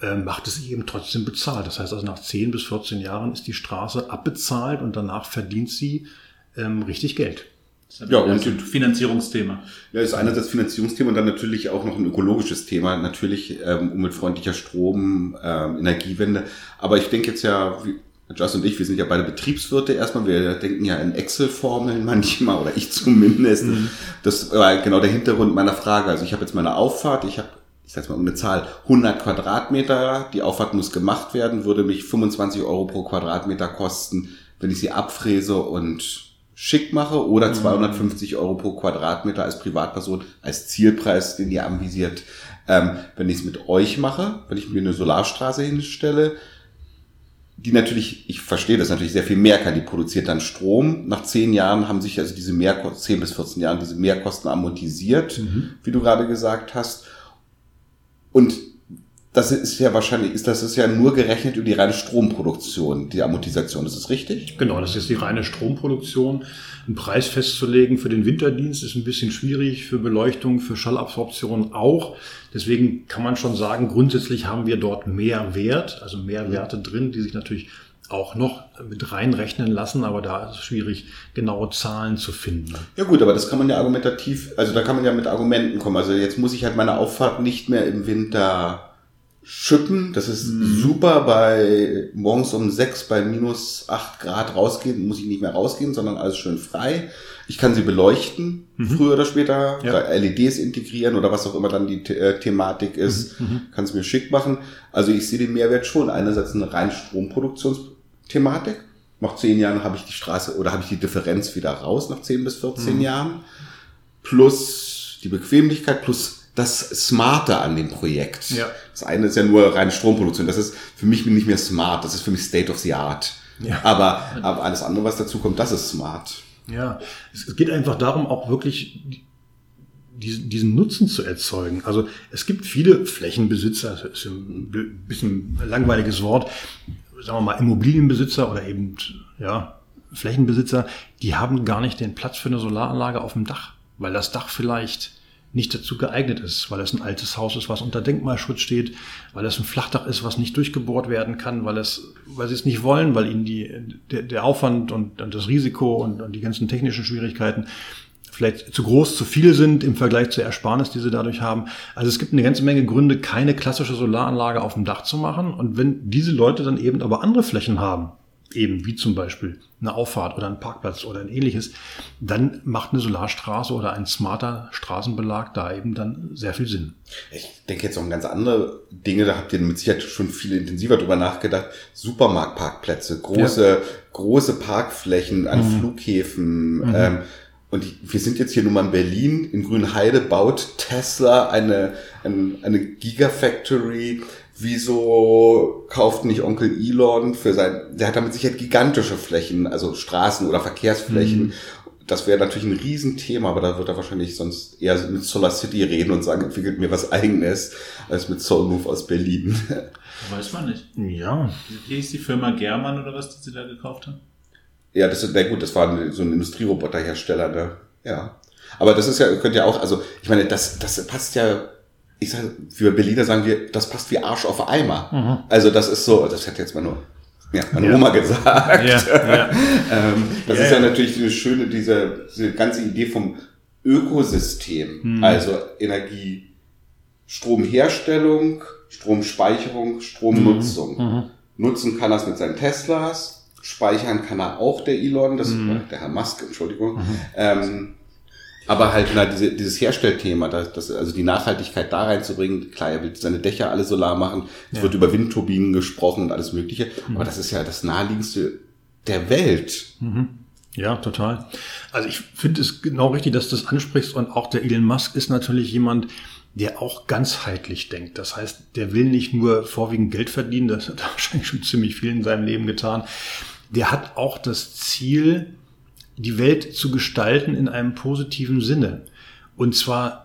äh, macht es sich eben trotzdem bezahlt. Das heißt also nach 10 bis 14 Jahren ist die Straße abbezahlt und danach verdient sie ähm, richtig Geld. Ja, und ein Finanzierungsthema. Ja, ist einerseits Finanzierungsthema und dann natürlich auch noch ein ökologisches Thema. Natürlich ähm, umweltfreundlicher Strom, ähm, Energiewende. Aber ich denke jetzt ja, Just und ich, wir sind ja beide Betriebswirte erstmal. Wir denken ja in Excel-Formeln manchmal, oder ich zumindest. Mhm. Das war genau der Hintergrund meiner Frage. Also ich habe jetzt meine Auffahrt, ich habe, ich sage mal um eine Zahl, 100 Quadratmeter. Die Auffahrt muss gemacht werden, würde mich 25 Euro pro Quadratmeter kosten, wenn ich sie abfräse und schick mache oder 250 mhm. Euro pro Quadratmeter als Privatperson als Zielpreis, den ihr anvisiert. Ähm, wenn ich es mit euch mache, wenn ich mir eine Solarstraße hinstelle, die natürlich, ich verstehe das natürlich sehr viel mehr kann, die produziert dann Strom. Nach zehn Jahren haben sich also diese Mehrkosten, zehn bis 14 Jahren diese Mehrkosten amortisiert, mhm. wie du gerade gesagt hast. Und das ist ja wahrscheinlich, ist das ist ja nur gerechnet über die reine Stromproduktion, die Amortisation. Ist das richtig? Genau, das ist die reine Stromproduktion. Einen Preis festzulegen für den Winterdienst ist ein bisschen schwierig, für Beleuchtung, für Schallabsorption auch. Deswegen kann man schon sagen, grundsätzlich haben wir dort mehr Wert, also mehr Werte drin, die sich natürlich auch noch mit reinrechnen lassen, aber da ist es schwierig, genaue Zahlen zu finden. Ja gut, aber das kann man ja argumentativ, also da kann man ja mit Argumenten kommen. Also jetzt muss ich halt meine Auffahrt nicht mehr im Winter schippen. Das ist mhm. super bei morgens um sechs bei minus acht Grad rausgehen, muss ich nicht mehr rausgehen, sondern alles schön frei. Ich kann sie beleuchten, mhm. früher oder später, ja. LEDs integrieren oder was auch immer dann die The äh, Thematik ist, mhm. mhm. kann es mir schick machen. Also ich sehe den Mehrwert schon. Einerseits eine rein Stromproduktionsthematik. Nach zehn Jahren habe ich die Straße oder habe ich die Differenz wieder raus nach zehn bis 14 mhm. Jahren. Plus die Bequemlichkeit, plus das Smarte an dem Projekt. Ja. Das eine ist ja nur reine Stromproduktion. Das ist für mich nicht mehr smart. Das ist für mich State of the Art. Ja. Aber, aber alles andere, was dazu kommt, das ist smart. Ja, es geht einfach darum, auch wirklich diesen, diesen Nutzen zu erzeugen. Also es gibt viele Flächenbesitzer, das ist ein bisschen ein langweiliges Wort, sagen wir mal Immobilienbesitzer oder eben ja, Flächenbesitzer, die haben gar nicht den Platz für eine Solaranlage auf dem Dach, weil das Dach vielleicht nicht dazu geeignet ist, weil es ein altes Haus ist, was unter Denkmalschutz steht, weil es ein Flachdach ist, was nicht durchgebohrt werden kann, weil es, weil sie es nicht wollen, weil ihnen die, der, der Aufwand und, und das Risiko und, und die ganzen technischen Schwierigkeiten vielleicht zu groß, zu viel sind im Vergleich zur Ersparnis, die sie dadurch haben. Also es gibt eine ganze Menge Gründe, keine klassische Solaranlage auf dem Dach zu machen. Und wenn diese Leute dann eben aber andere Flächen haben, eben wie zum Beispiel eine Auffahrt oder ein Parkplatz oder ein ähnliches, dann macht eine Solarstraße oder ein smarter Straßenbelag da eben dann sehr viel Sinn. Ich denke jetzt auch an ganz andere Dinge, da habt ihr mit Sicherheit schon viel intensiver drüber nachgedacht. Supermarktparkplätze, große, ja. große Parkflächen an mhm. Flughäfen. Mhm. Ähm, und wir sind jetzt hier nun mal in Berlin. In Grünheide baut Tesla eine, eine, eine Gigafactory wieso kauft nicht Onkel Elon für sein, der hat damit sicher gigantische Flächen, also Straßen oder Verkehrsflächen. Mhm. Das wäre natürlich ein Riesenthema, aber da wird er wahrscheinlich sonst eher mit Solar City reden und sagen, entwickelt mir was eigenes, als mit Soul Move aus Berlin. Weiß man nicht. Ja. Wie hieß die Firma German oder was, die sie da gekauft haben? Ja, das ist, na gut, das war so ein Industrieroboterhersteller, ne? Ja. Aber das ist ja, könnt ihr auch, also, ich meine, das, das passt ja ich sage, für Berliner sagen wir, das passt wie Arsch auf Eimer. Mhm. Also das ist so, das hätte jetzt mal nur ja, meine ja. Oma gesagt. Ja, ja. ähm, das ist ja natürlich eine schöne, diese, diese ganze Idee vom Ökosystem. Mhm. Also Energie, Stromherstellung, Stromspeicherung, Stromnutzung. Mhm. mhm. Nutzen kann es mit seinen Teslas, speichern kann er auch der Elon, das, mhm. der Herr Musk, Entschuldigung. Mhm. Ähm, aber halt na, diese, dieses Herstellthema, das, das, also die Nachhaltigkeit da reinzubringen, klar, er will seine Dächer alle solar machen, es ja. wird über Windturbinen gesprochen und alles Mögliche, mhm. aber das ist ja das naheliegendste der Welt. Mhm. Ja, total. Also ich finde es genau richtig, dass du das ansprichst und auch der Elon Musk ist natürlich jemand, der auch ganzheitlich denkt. Das heißt, der will nicht nur vorwiegend Geld verdienen, das hat er wahrscheinlich schon ziemlich viel in seinem Leben getan. Der hat auch das Ziel, die Welt zu gestalten in einem positiven Sinne. Und zwar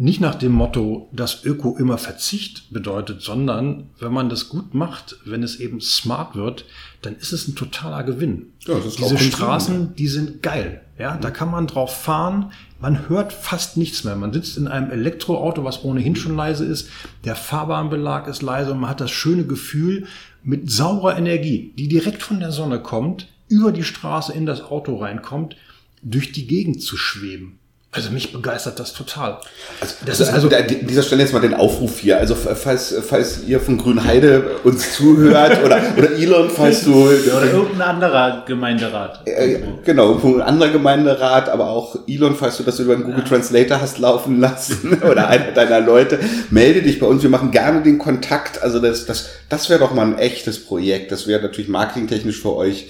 nicht nach dem Motto, dass Öko immer Verzicht bedeutet, sondern wenn man das gut macht, wenn es eben smart wird, dann ist es ein totaler Gewinn. Ja, Diese Straßen, die sind geil. Ja, da kann man drauf fahren. Man hört fast nichts mehr. Man sitzt in einem Elektroauto, was ohnehin schon leise ist. Der Fahrbahnbelag ist leise und man hat das schöne Gefühl, mit saurer Energie, die direkt von der Sonne kommt, über die Straße in das Auto reinkommt, durch die Gegend zu schweben. Also mich begeistert das total. Also, das also, ist also an dieser Stelle jetzt mal den Aufruf hier. Also falls, falls ihr von Grünheide uns zuhört oder, oder Elon, falls du... Oder irgendein anderer Gemeinderat. Äh, genau, ein anderer Gemeinderat, aber auch Elon, falls du das über einen Google ja. Translator hast laufen lassen oder einer deiner Leute, melde dich bei uns. Wir machen gerne den Kontakt. Also das, das, das wäre doch mal ein echtes Projekt. Das wäre natürlich marketingtechnisch für euch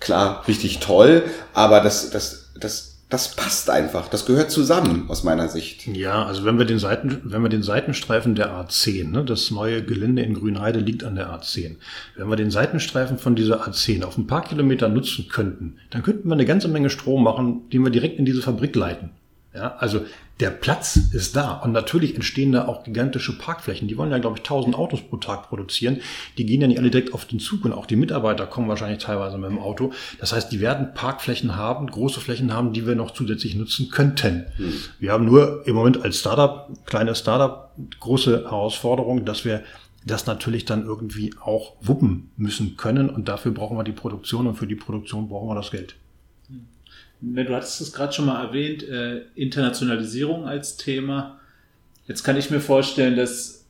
klar richtig toll, aber das, das, das das passt einfach. Das gehört zusammen aus meiner Sicht. Ja, also wenn wir den Seiten, wenn wir den Seitenstreifen der A10, ne, das neue Gelände in Grünheide liegt an der A10. Wenn wir den Seitenstreifen von dieser A10 auf ein paar Kilometer nutzen könnten, dann könnten wir eine ganze Menge Strom machen, den wir direkt in diese Fabrik leiten. Ja, also der Platz ist da und natürlich entstehen da auch gigantische Parkflächen. Die wollen ja, glaube ich, 1000 Autos pro Tag produzieren. Die gehen ja nicht alle direkt auf den Zug und auch die Mitarbeiter kommen wahrscheinlich teilweise mit dem Auto. Das heißt, die werden Parkflächen haben, große Flächen haben, die wir noch zusätzlich nutzen könnten. Hm. Wir haben nur im Moment als Startup, kleines Startup, große Herausforderung, dass wir das natürlich dann irgendwie auch wuppen müssen können und dafür brauchen wir die Produktion und für die Produktion brauchen wir das Geld. Ne, du hattest es gerade schon mal erwähnt, äh, Internationalisierung als Thema. Jetzt kann ich mir vorstellen, dass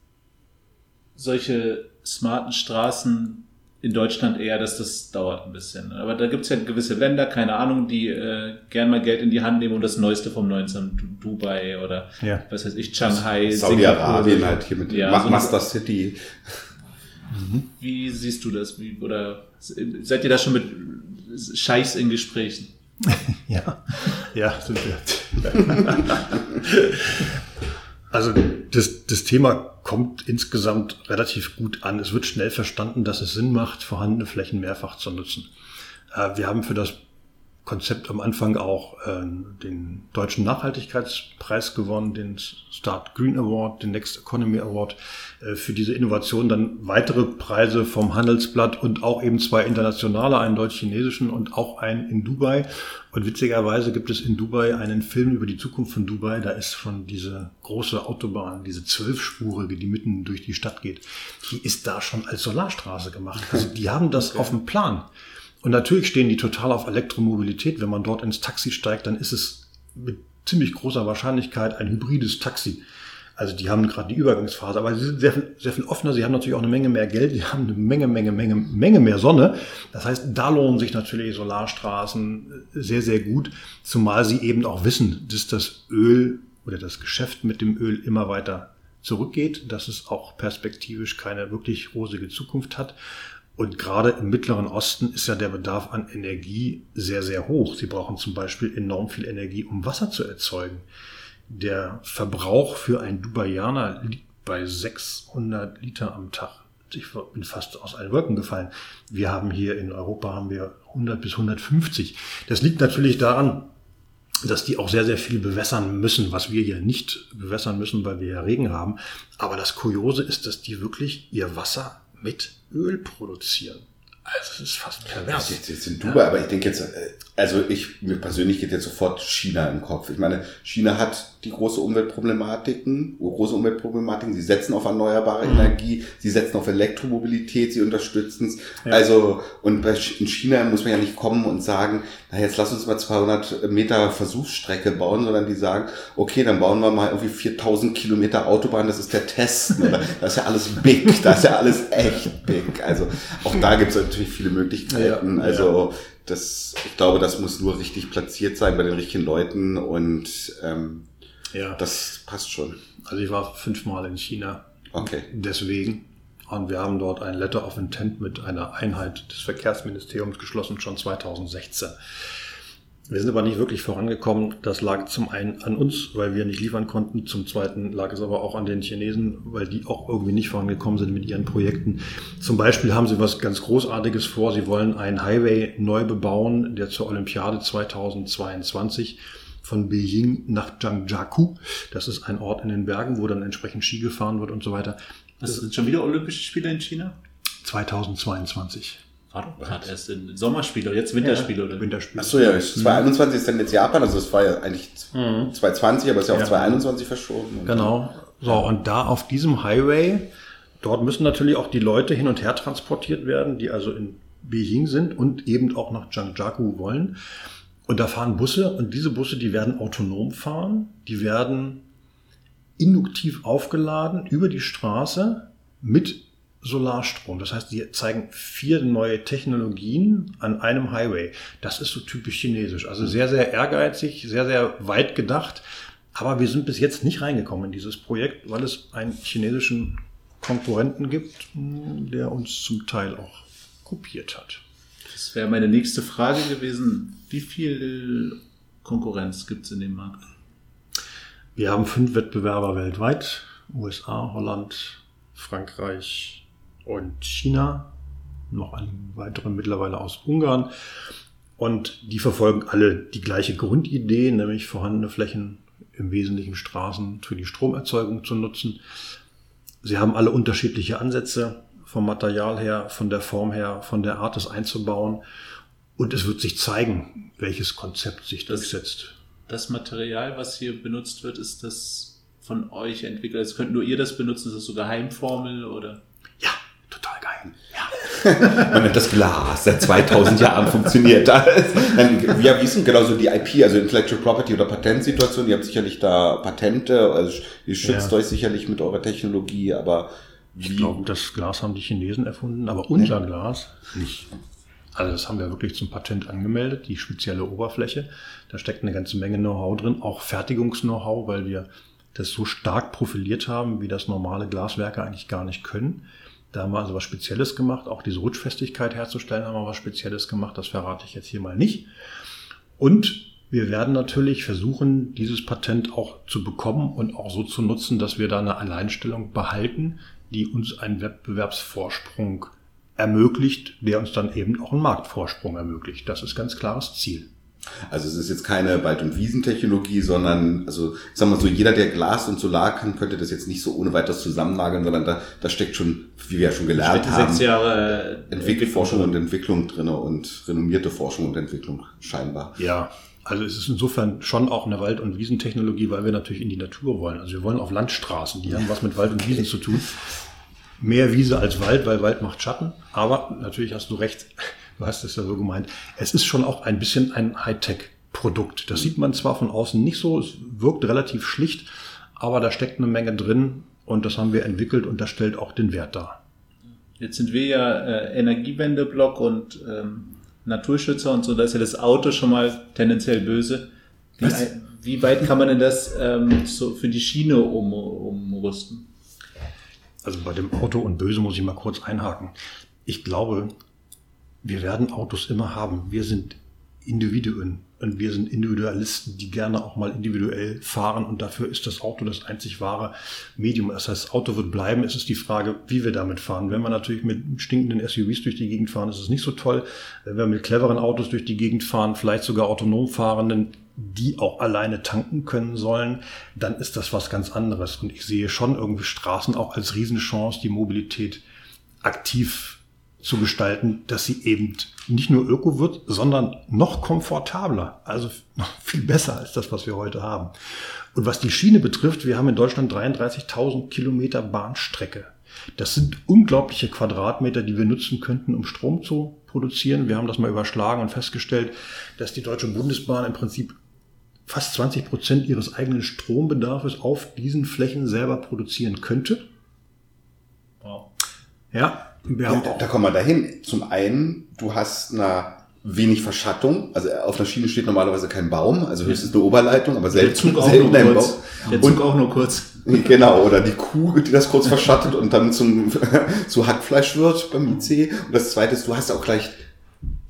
solche smarten Straßen in Deutschland eher, dass das dauert ein bisschen. Aber da gibt es ja gewisse Länder, keine Ahnung, die äh, gern mal Geld in die Hand nehmen und das Neueste vom 19. Dubai oder ja. was weiß ich, Shanghai, Saudi-Arabien halt hier mit ja, Ma Master City. Wie siehst du das? Wie, oder seid ihr da schon mit Scheichs in Gesprächen? ja, ja, sind wir. also das, das Thema kommt insgesamt relativ gut an. Es wird schnell verstanden, dass es Sinn macht, vorhandene Flächen mehrfach zu nutzen. Äh, wir haben für das Konzept am Anfang auch äh, den deutschen Nachhaltigkeitspreis gewonnen, den Start Green Award, den Next Economy Award äh, für diese Innovation, dann weitere Preise vom Handelsblatt und auch eben zwei internationale, einen deutsch-chinesischen und auch einen in Dubai. Und witzigerweise gibt es in Dubai einen Film über die Zukunft von Dubai. Da ist schon diese große Autobahn, diese zwölfspurige, die mitten durch die Stadt geht, die ist da schon als Solarstraße gemacht. Also die haben das okay. auf dem Plan. Und natürlich stehen die total auf Elektromobilität. Wenn man dort ins Taxi steigt, dann ist es mit ziemlich großer Wahrscheinlichkeit ein hybrides Taxi. Also die haben gerade die Übergangsphase, aber sie sind sehr viel, sehr viel offener. Sie haben natürlich auch eine Menge mehr Geld. Sie haben eine Menge, Menge, Menge, Menge mehr Sonne. Das heißt, da lohnen sich natürlich Solarstraßen sehr, sehr gut, zumal sie eben auch wissen, dass das Öl oder das Geschäft mit dem Öl immer weiter zurückgeht, dass es auch perspektivisch keine wirklich rosige Zukunft hat. Und gerade im Mittleren Osten ist ja der Bedarf an Energie sehr, sehr hoch. Sie brauchen zum Beispiel enorm viel Energie, um Wasser zu erzeugen. Der Verbrauch für einen Dubaianer liegt bei 600 Liter am Tag. Ich bin fast aus allen Wolken gefallen. Wir haben hier in Europa haben wir 100 bis 150. Das liegt natürlich daran, dass die auch sehr, sehr viel bewässern müssen, was wir hier nicht bewässern müssen, weil wir ja Regen haben. Aber das Kuriose ist, dass die wirklich ihr Wasser mit Öl produzieren. Also es ist fast pervers. Jetzt, jetzt in Dubai, ja. aber ich denke jetzt, äh, also ich, mir persönlich geht jetzt sofort China im Kopf. Ich meine, China hat die große Umweltproblematiken, große Umweltproblematiken. Sie setzen auf erneuerbare mhm. Energie, sie setzen auf Elektromobilität, sie unterstützen es. Ja. Also, und bei, in China muss man ja nicht kommen und sagen, na jetzt lass uns mal 200 Meter Versuchsstrecke bauen, sondern die sagen, okay, dann bauen wir mal irgendwie 4000 Kilometer Autobahn, das ist der Test. das ist ja alles big, das ist ja alles echt big. Also, auch da gibt es natürlich viele Möglichkeiten. Ja. Also, das, ich glaube, das muss nur richtig platziert sein bei den richtigen Leuten und ähm, ja. das passt schon. Also ich war fünfmal in China. Okay. Deswegen. Und wir haben dort ein Letter of Intent mit einer Einheit des Verkehrsministeriums geschlossen, schon 2016. Wir sind aber nicht wirklich vorangekommen. Das lag zum einen an uns, weil wir nicht liefern konnten. Zum zweiten lag es aber auch an den Chinesen, weil die auch irgendwie nicht vorangekommen sind mit ihren Projekten. Zum Beispiel haben sie was ganz Großartiges vor. Sie wollen einen Highway neu bebauen, der zur Olympiade 2022 von Beijing nach Zhangjiakou. Das ist ein Ort in den Bergen, wo dann entsprechend Ski gefahren wird und so weiter. Das sind schon wieder Olympische Spiele in China? 2022. War doch gerade erst in Sommerspiele, jetzt Winterspiele oder? Winterspiele. Achso, ja, 2021 ist dann jetzt Japan, also es war ja eigentlich 2020, aber es ist ja auf Ja. 2021 verschoben. Genau. So, und da auf diesem Highway, dort müssen natürlich auch die Leute hin und her transportiert werden, die also in Beijing sind und eben auch nach Zhangjiakou wollen. Und da fahren Busse und diese Busse, die werden autonom fahren, die werden induktiv aufgeladen über die Straße mit Solarstrom. Das heißt, die zeigen vier neue Technologien an einem Highway. Das ist so typisch chinesisch. Also sehr, sehr ehrgeizig, sehr, sehr weit gedacht. Aber wir sind bis jetzt nicht reingekommen in dieses Projekt, weil es einen chinesischen Konkurrenten gibt, der uns zum Teil auch kopiert hat. Das wäre meine nächste Frage gewesen. Wie viel Konkurrenz gibt es in dem Markt? Wir haben fünf Wettbewerber weltweit. USA, Holland, Frankreich und China. Noch einen weiteren mittlerweile aus Ungarn. Und die verfolgen alle die gleiche Grundidee, nämlich vorhandene Flächen im Wesentlichen Straßen für die Stromerzeugung zu nutzen. Sie haben alle unterschiedliche Ansätze vom Material her, von der Form her, von der Art, es einzubauen. Und es wird sich zeigen, welches Konzept sich Das- durchsetzt. Das Material, was hier benutzt wird, ist das von euch entwickelt? Also könnt nur ihr das benutzen? Ist das so Geheimformel oder? Ja, total geil. Ja. Man nennt das Glas, seit 2000 Jahren funktioniert das. Dann, ja, wie ist denn genau so die IP, also Intellectual Property oder Patentsituation? Ihr habt sicherlich da Patente, also ihr schützt Ja. euch sicherlich mit eurer Technologie, aber wie? Ich glaube, das Glas haben die Chinesen erfunden, aber unser Glas nicht. Also das haben wir wirklich zum Patent angemeldet, die spezielle Oberfläche. Da steckt eine ganze Menge Know-how drin, auch Fertigungs-Know-how, weil wir das so stark profiliert haben, wie das normale Glaswerke eigentlich gar nicht können. Da haben wir also was Spezielles gemacht. Auch diese Rutschfestigkeit herzustellen, haben wir was Spezielles gemacht. Das verrate ich jetzt hier mal nicht. Und wir werden natürlich versuchen, dieses Patent auch zu bekommen und auch so zu nutzen, dass wir da eine Alleinstellung behalten, die uns einen Wettbewerbsvorsprung ermöglicht, der uns dann eben auch einen Marktvorsprung ermöglicht. Das ist ganz klares Ziel. Also es ist jetzt keine Wald- und Wiesentechnologie, sondern, also ich sag mal so, jeder, der Glas und Solar kann, könnte das jetzt nicht so ohne weiteres zusammennageln, sondern da, da steckt schon, wie wir ja schon gelernt haben, sechs Jahre äh, Entwicklungsforschung und Entwicklung drinne und renommierte Forschung und Entwicklung scheinbar. Ja, also es ist insofern schon auch eine Wald- und Wiesentechnologie, weil wir natürlich in die Natur wollen. Also wir wollen auf Landstraßen, die haben was mit Wald und Wiesen zu tun. Mehr Wiese als Wald, weil Wald macht Schatten. Aber natürlich hast du recht, du hast es ja so gemeint. Es ist schon auch ein bisschen ein Hightech-Produkt. Das sieht man zwar von außen nicht so, es wirkt relativ schlicht, aber da steckt eine Menge drin und das haben wir entwickelt und das stellt auch den Wert dar. Jetzt sind wir ja äh, Energiewendeblock und ähm, Naturschützer und so, da ist ja das Auto schon mal tendenziell böse. Wie, wie weit kann man denn das ähm, so für die Schiene um, umrüsten? Also bei dem Auto und Böse muss ich mal kurz einhaken. Ich glaube, wir werden Autos immer haben. Wir sind Individuen und wir sind Individualisten, die gerne auch mal individuell fahren und dafür ist das Auto das einzig wahre Medium. Das heißt, Auto wird bleiben. Es ist die Frage, wie wir damit fahren. Wenn wir natürlich mit stinkenden SUVs durch die Gegend fahren, ist es nicht so toll. Wenn wir mit cleveren Autos durch die Gegend fahren, vielleicht sogar autonom fahrenden, die auch alleine tanken können sollen, dann ist das was ganz anderes. Und ich sehe schon irgendwie Straßen auch als Riesenchance, die Mobilität aktiv zu gestalten, dass sie eben nicht nur öko wird, sondern noch komfortabler, also noch viel besser als das, was wir heute haben. Und was die Schiene betrifft, wir haben in Deutschland 33.000 Kilometer Bahnstrecke. Das sind unglaubliche Quadratmeter, die wir nutzen könnten, um Strom zu produzieren. Wir haben das mal überschlagen und festgestellt, dass die Deutsche Bundesbahn im Prinzip fast 20 Prozent ihres eigenen Strombedarfs auf diesen Flächen selber produzieren könnte. Wow. Ja, wir Ja, da, da kommen wir dahin. Zum einen, du hast eine wenig Verschattung. Also auf einer Schiene steht normalerweise kein Baum, also höchstens eine Oberleitung, aber Der selten, Zug auch selten ein kurz. Baum. Der Und Zug auch nur kurz. Genau, oder die Kuh, die das kurz verschattet und dann zum, zu Hackfleisch wird beim IC. Und das zweite ist, du hast auch gleich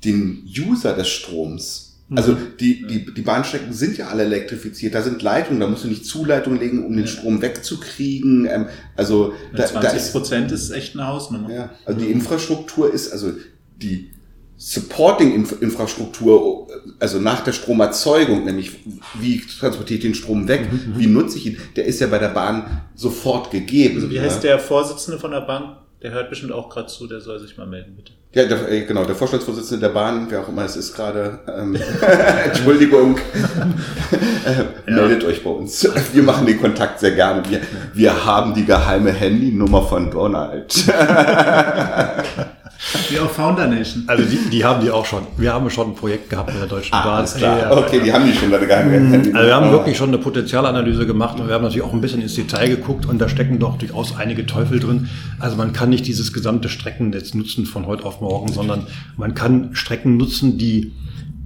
den User des Stroms. Also die, die, die Bahnstrecken sind ja alle elektrifiziert. Da sind Leitungen, da musst du nicht Zuleitungen legen, um den Strom wegzukriegen. Ähm, also da, 20 da ist, Prozent ist echt eine Hausnummer. ja, also die Infrastruktur ist, also die Supporting-Infrastruktur, also nach der Stromerzeugung, nämlich wie transportiere ich den Strom weg, wie nutze ich ihn, der ist ja bei der Bahn sofort gegeben. Also wie heißt der Vorsitzende von der Bank? Der hört bestimmt auch gerade zu, der soll sich mal melden, bitte. Ja, der, äh, genau, der Vorstandsvorsitzende der Bahn, wer auch immer es ist gerade, ähm, Entschuldigung, äh, meldet euch bei uns. Wir machen den Kontakt sehr gerne. Wir, wir haben die geheime Handynummer von Donald. Wie auf Founder Nation. Also die, die haben die auch schon. Wir haben schon ein Projekt gehabt mit der Deutschen Bahn. Alles klar. Ja, ja. Okay, die haben die schon eine geheime Handynummer. Also wir haben wirklich schon eine Potenzialanalyse gemacht und wir haben natürlich auch ein bisschen ins Detail geguckt und da stecken doch durchaus einige Teufel drin. Also man kann nicht dieses gesamte Streckennetz nutzen von heute auf morgen, sondern man kann Strecken nutzen, die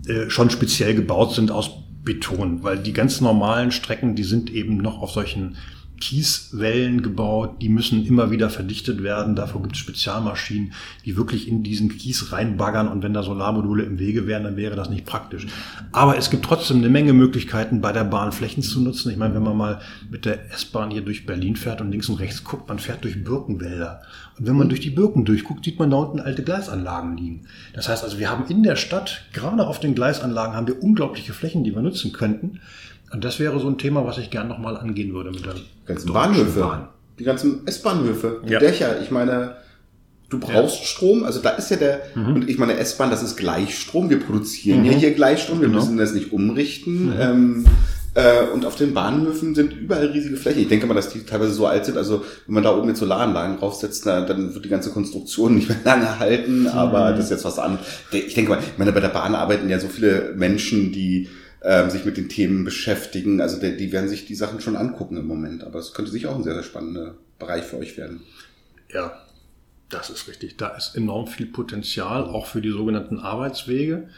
äh, schon speziell gebaut sind aus Beton, weil die ganz normalen Strecken, die sind eben noch auf solchen Kieswellen gebaut, die müssen immer wieder verdichtet werden. Dafür gibt es Spezialmaschinen, die wirklich in diesen Kies reinbaggern und wenn da Solarmodule im Wege wären, dann wäre das nicht praktisch. Aber es gibt trotzdem eine Menge Möglichkeiten, bei der Bahn Flächen zu nutzen. Ich meine, wenn man mal mit der S-Bahn hier durch Berlin fährt und links und rechts guckt, man fährt durch Birkenwälder. Und wenn man durch die Birken durchguckt, sieht man da unten alte Gleisanlagen liegen. Das heißt also, wir haben in der Stadt, gerade auf den Gleisanlagen, haben wir unglaubliche Flächen, die wir nutzen könnten. Und das wäre so ein Thema, was ich gern nochmal angehen würde mit der Die ganzen Bahnhöfe, Bahn. die ganzen S-Bahnhöfe, die Ja. Dächer. Ich meine, du brauchst Strom, also da ist ja der, und ich meine, S-Bahn, das ist Gleichstrom. Wir produzieren ja hier Gleichstrom, wir Genau. müssen das nicht umrichten. Ähm, äh, und auf den Bahnhöfen sind überall riesige Flächen. Ich denke mal, dass die teilweise so alt sind. Also wenn man da oben jetzt Solaranlagen draufsetzt, na, dann wird die ganze Konstruktion nicht mehr lange halten. Aber das ist jetzt was anderes. Ich denke mal, ich meine, bei der Bahn arbeiten ja so viele Menschen, die ähm, sich mit den Themen beschäftigen. Also die, die werden sich die Sachen schon angucken im Moment. Aber es könnte sich auch ein sehr, sehr spannender Bereich für euch werden. Ja, das ist richtig. Da ist enorm viel Potenzial, auch für die sogenannten Arbeitswege.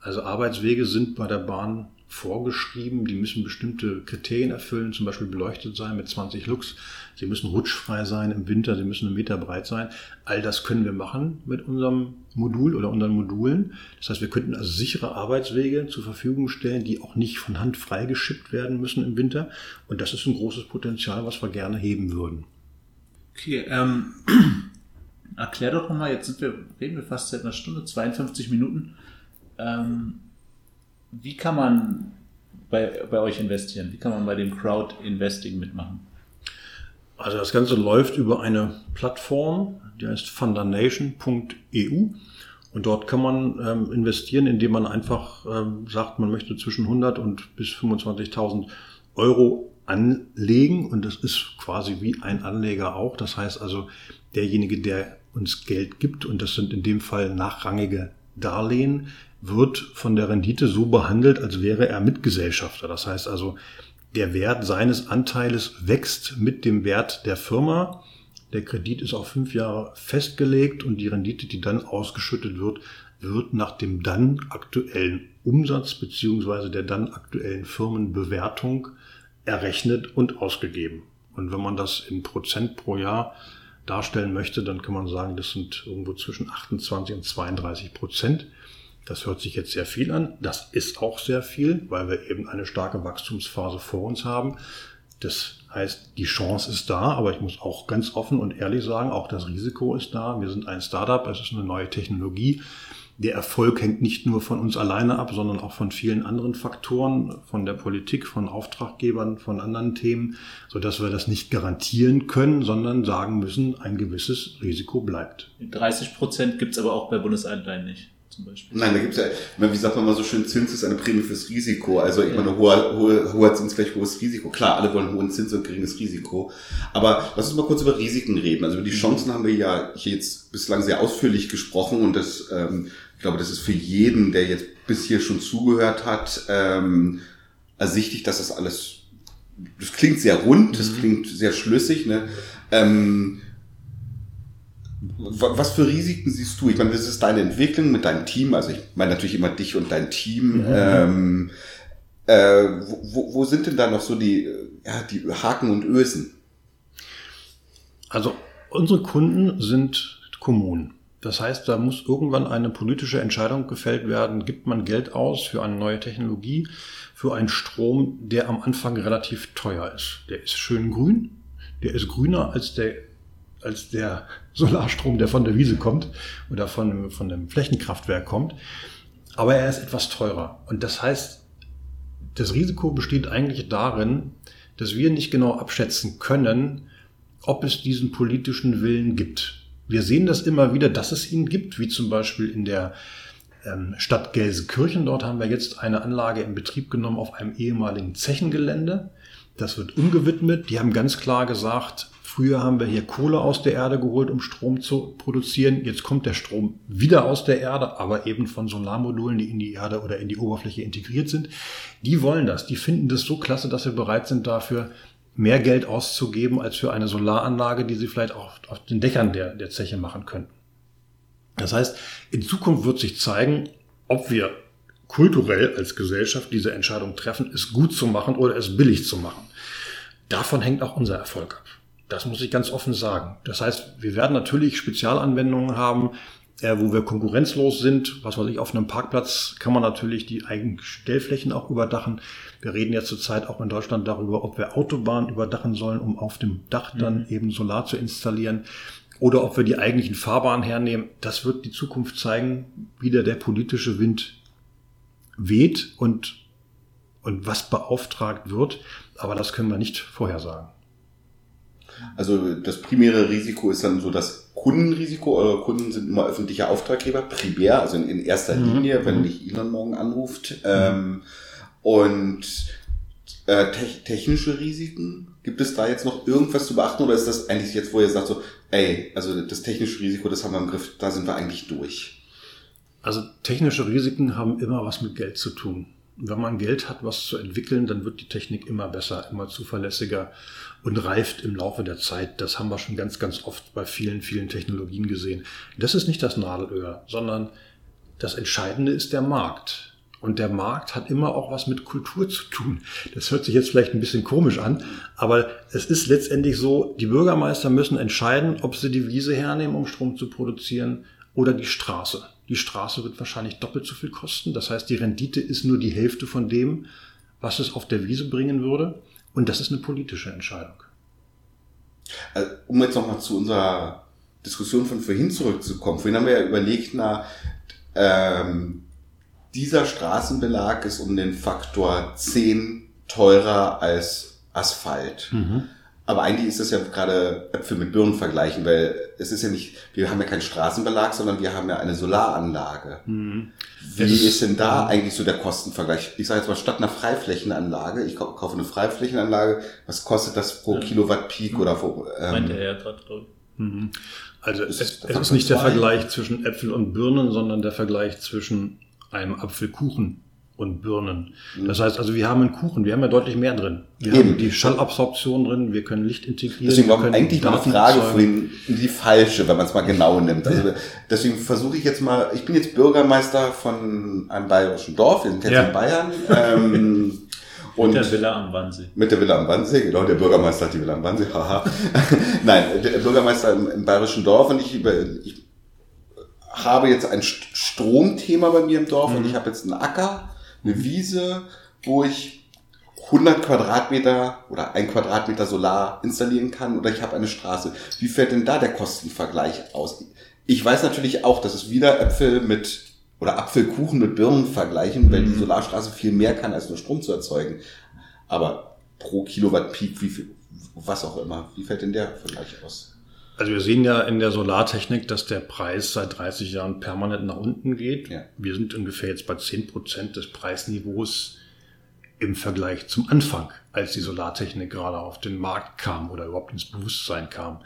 Also Arbeitswege sind bei der Bahn vorgeschrieben. Die müssen bestimmte Kriterien erfüllen, zum Beispiel beleuchtet sein mit 20 Lux. Sie müssen rutschfrei sein im Winter, sie müssen einen Meter breit sein. All das können wir machen mit unserem Modul oder unseren Modulen. Das heißt, wir könnten also sichere Arbeitswege zur Verfügung stellen, die auch nicht von Hand freigeschippt werden müssen im Winter. Und das ist ein großes Potenzial, was wir gerne heben würden. Okay, ähm, erklär doch nochmal, jetzt sind wir, reden wir fast seit einer Stunde, 52 Minuten. Ähm, wie kann man bei, bei euch investieren? Wie kann man bei dem Crowd Investing mitmachen? Also das Ganze läuft über eine Plattform, die heißt fundernation.eu und dort kann man ähm, investieren, indem man einfach ähm, sagt, man möchte zwischen 100 und bis 25.000 Euro anlegen und das ist quasi wie ein Anleger auch. Das heißt also, derjenige, der uns Geld gibt, und das sind in dem Fall nachrangige Darlehen, wird von der Rendite so behandelt, als wäre er Mitgesellschafter. Das heißt also, der Wert seines Anteiles wächst mit dem Wert der Firma. Der Kredit ist auf fünf Jahre festgelegt und die Rendite, die dann ausgeschüttet wird, wird nach dem dann aktuellen Umsatz beziehungsweise der dann aktuellen Firmenbewertung errechnet und ausgegeben. Und wenn man das in Prozent pro Jahr darstellen möchte, dann kann man sagen, das sind irgendwo zwischen 28 und 32 Prozent. Das hört sich jetzt sehr viel an. Das ist auch sehr viel, weil wir eben eine starke Wachstumsphase vor uns haben. Das heißt, die Chance ist da, aber ich muss auch ganz offen und ehrlich sagen, auch das Risiko ist da. Wir sind ein Startup, es ist eine neue Technologie. Der Erfolg hängt nicht nur von uns alleine ab, sondern auch von vielen anderen Faktoren, von der Politik, von Auftraggebern, von anderen Themen, so dass wir das nicht garantieren können, sondern sagen müssen, ein gewisses Risiko bleibt. 30 Prozent gibt es aber auch bei Bundesanleihen nicht, zum Beispiel. Nein, da gibt's ja, ich meine, wie sagt man mal so schön, Zins ist eine Prämie fürs Risiko. Also ich meine, hoher, hoher, hoher Zins gleich hohes Risiko. Klar, alle wollen hohen Zins und geringes Risiko. Aber lass uns mal kurz über Risiken reden. Also über die Chancen haben wir ja hier jetzt bislang sehr ausführlich gesprochen und das, ähm, ich glaube, das ist für jeden, der jetzt bis hier schon zugehört hat, ähm, ersichtlich, dass das alles, das klingt sehr rund, das klingt sehr schlüssig, ne? Ähm, Was für Risiken siehst du? Ich meine, das ist deine Entwicklung mit deinem Team. Also ich meine natürlich immer dich und dein Team. Ähm, äh, wo, wo- sind denn da noch so die, ja, die Haken und Ösen? Also unsere Kunden sind Kommunen. Das heißt, da muss irgendwann eine politische Entscheidung gefällt werden. Gibt man Geld aus für eine neue Technologie, für einen Strom, der am Anfang relativ teuer ist? Der ist schön grün. Der ist grüner als der, als der Solarstrom, der von der Wiese kommt oder von, von dem Flächenkraftwerk kommt. Aber er ist etwas teurer. Und das heißt, das Risiko besteht eigentlich darin, dass wir nicht genau abschätzen können, ob es diesen politischen Willen gibt. Wir sehen das immer wieder, dass es ihn gibt, wie zum Beispiel in der ähm, Stadt Gelsenkirchen. Dort haben wir jetzt eine Anlage in Betrieb genommen auf einem ehemaligen Zechengelände. Das wird umgewidmet. Die haben ganz klar gesagt, früher haben wir hier Kohle aus der Erde geholt, um Strom zu produzieren. Jetzt kommt der Strom wieder aus der Erde, aber eben von Solarmodulen, die in die Erde oder in die Oberfläche integriert sind. Die wollen das. Die finden das so klasse, dass sie bereit sind dafür, mehr Geld auszugeben als für eine Solaranlage, die sie vielleicht auch auf den Dächern der, der Zeche machen könnten. Das heißt, in Zukunft wird sich zeigen, ob wir kulturell als Gesellschaft diese Entscheidung treffen, es gut zu machen oder es billig zu machen. Davon hängt auch unser Erfolg ab. Das muss ich ganz offen sagen. Das heißt, wir werden natürlich Spezialanwendungen haben, äh, wo wir konkurrenzlos sind. Was weiß ich, auf einem Parkplatz kann man natürlich die eigenen Stellflächen auch überdachen. Wir reden ja zurzeit auch in Deutschland darüber, ob wir Autobahnen überdachen sollen, um auf dem Dach dann mhm. eben Solar zu installieren. Oder ob wir die eigentlichen Fahrbahnen hernehmen. Das wird die Zukunft zeigen, wie der, der politische Wind weht und, und was beauftragt wird. Aber das können wir nicht vorhersagen. Also das primäre Risiko ist dann so das Kundenrisiko. Eure Kunden sind immer öffentliche Auftraggeber, primär, also in, in erster mhm. Linie, wenn dich mhm. Elon morgen anruft. Ähm, und äh, te technische Risiken, gibt es da jetzt noch irgendwas zu beachten oder ist das eigentlich jetzt, wo ihr sagt so, ey, also das technische Risiko, das haben wir im Griff, da sind wir eigentlich durch? Also technische Risiken haben immer was mit Geld zu tun. Wenn man Geld hat, was zu entwickeln, dann wird die Technik immer besser, immer zuverlässiger und reift im Laufe der Zeit. Das haben wir schon ganz, ganz oft bei vielen, vielen Technologien gesehen. Das ist nicht das Nadelöhr, sondern das Entscheidende ist der Markt. Und der Markt hat immer auch was mit Kultur zu tun. Das hört sich jetzt vielleicht ein bisschen komisch an, aber es ist letztendlich so, die Bürgermeister müssen entscheiden, ob sie die Wiese hernehmen, um Strom zu produzieren, oder die Straße. Die Straße wird wahrscheinlich doppelt so viel kosten. Das heißt, die Rendite ist nur die Hälfte von dem, was es auf der Wiese bringen würde. Und das ist eine politische Entscheidung. Also, um jetzt nochmal zu unserer Diskussion von vorhin zurückzukommen. Vorhin haben wir ja überlegt, na, ähm, dieser Straßenbelag ist um den Faktor 10 teurer als Asphalt. Mhm. Aber eigentlich ist das ja gerade Äpfel mit Birnen vergleichen, weil es ist ja nicht, wir haben ja keinen Straßenbelag, sondern wir haben ja eine Solaranlage. Mhm. Wie ist, ist, denn da eigentlich so der Kostenvergleich? Ich sage jetzt mal, statt einer Freiflächenanlage, ich kaufe eine Freiflächenanlage, was kostet das pro ja. Kilowatt Peak mhm. oder wo, ähm, Meint er ja gerade mhm. Also es, es ist nicht der Vergleich zwischen Äpfel und Birnen, sondern der Vergleich zwischen einem Apfelkuchen und Birnen. Das heißt also, wir haben einen Kuchen, wir haben ja deutlich mehr drin. Wir Eben. haben die Schallabsorption drin, wir können Licht integrieren. Deswegen war eigentlich meine Frage vorhin die falsche, wenn man es mal genau nimmt. Also deswegen versuche ich jetzt mal, ich bin jetzt Bürgermeister von einem bayerischen Dorf, wir sind jetzt ja. in Bayern. Ähm, und mit der Villa am Wannsee. Mit der Villa am Wannsee, genau, der Bürgermeister hat die Villa am Wannsee, haha. Nein, der Bürgermeister im, im bayerischen Dorf und ich, ich habe jetzt ein Stromthema bei mir im Dorf mhm. und ich habe jetzt einen Acker eine Wiese, wo ich 100 Quadratmeter oder ein Quadratmeter Solar installieren kann oder ich habe eine Straße. Wie fällt denn da der Kostenvergleich aus? Ich weiß natürlich auch, dass es wieder Äpfel mit oder Apfelkuchen mit Birnen vergleichen, weil die mhm. Solarstraße viel mehr kann, als nur Strom zu erzeugen. Aber pro Kilowatt Peak, wie viel, was auch immer, wie fällt denn der Vergleich aus? Also wir sehen ja in der Solartechnik, dass der Preis seit 30 Jahren permanent nach unten geht. Ja. Wir sind ungefähr jetzt bei 10 Prozent des Preisniveaus im Vergleich zum Anfang, als die Solartechnik gerade auf den Markt kam oder überhaupt ins Bewusstsein kam.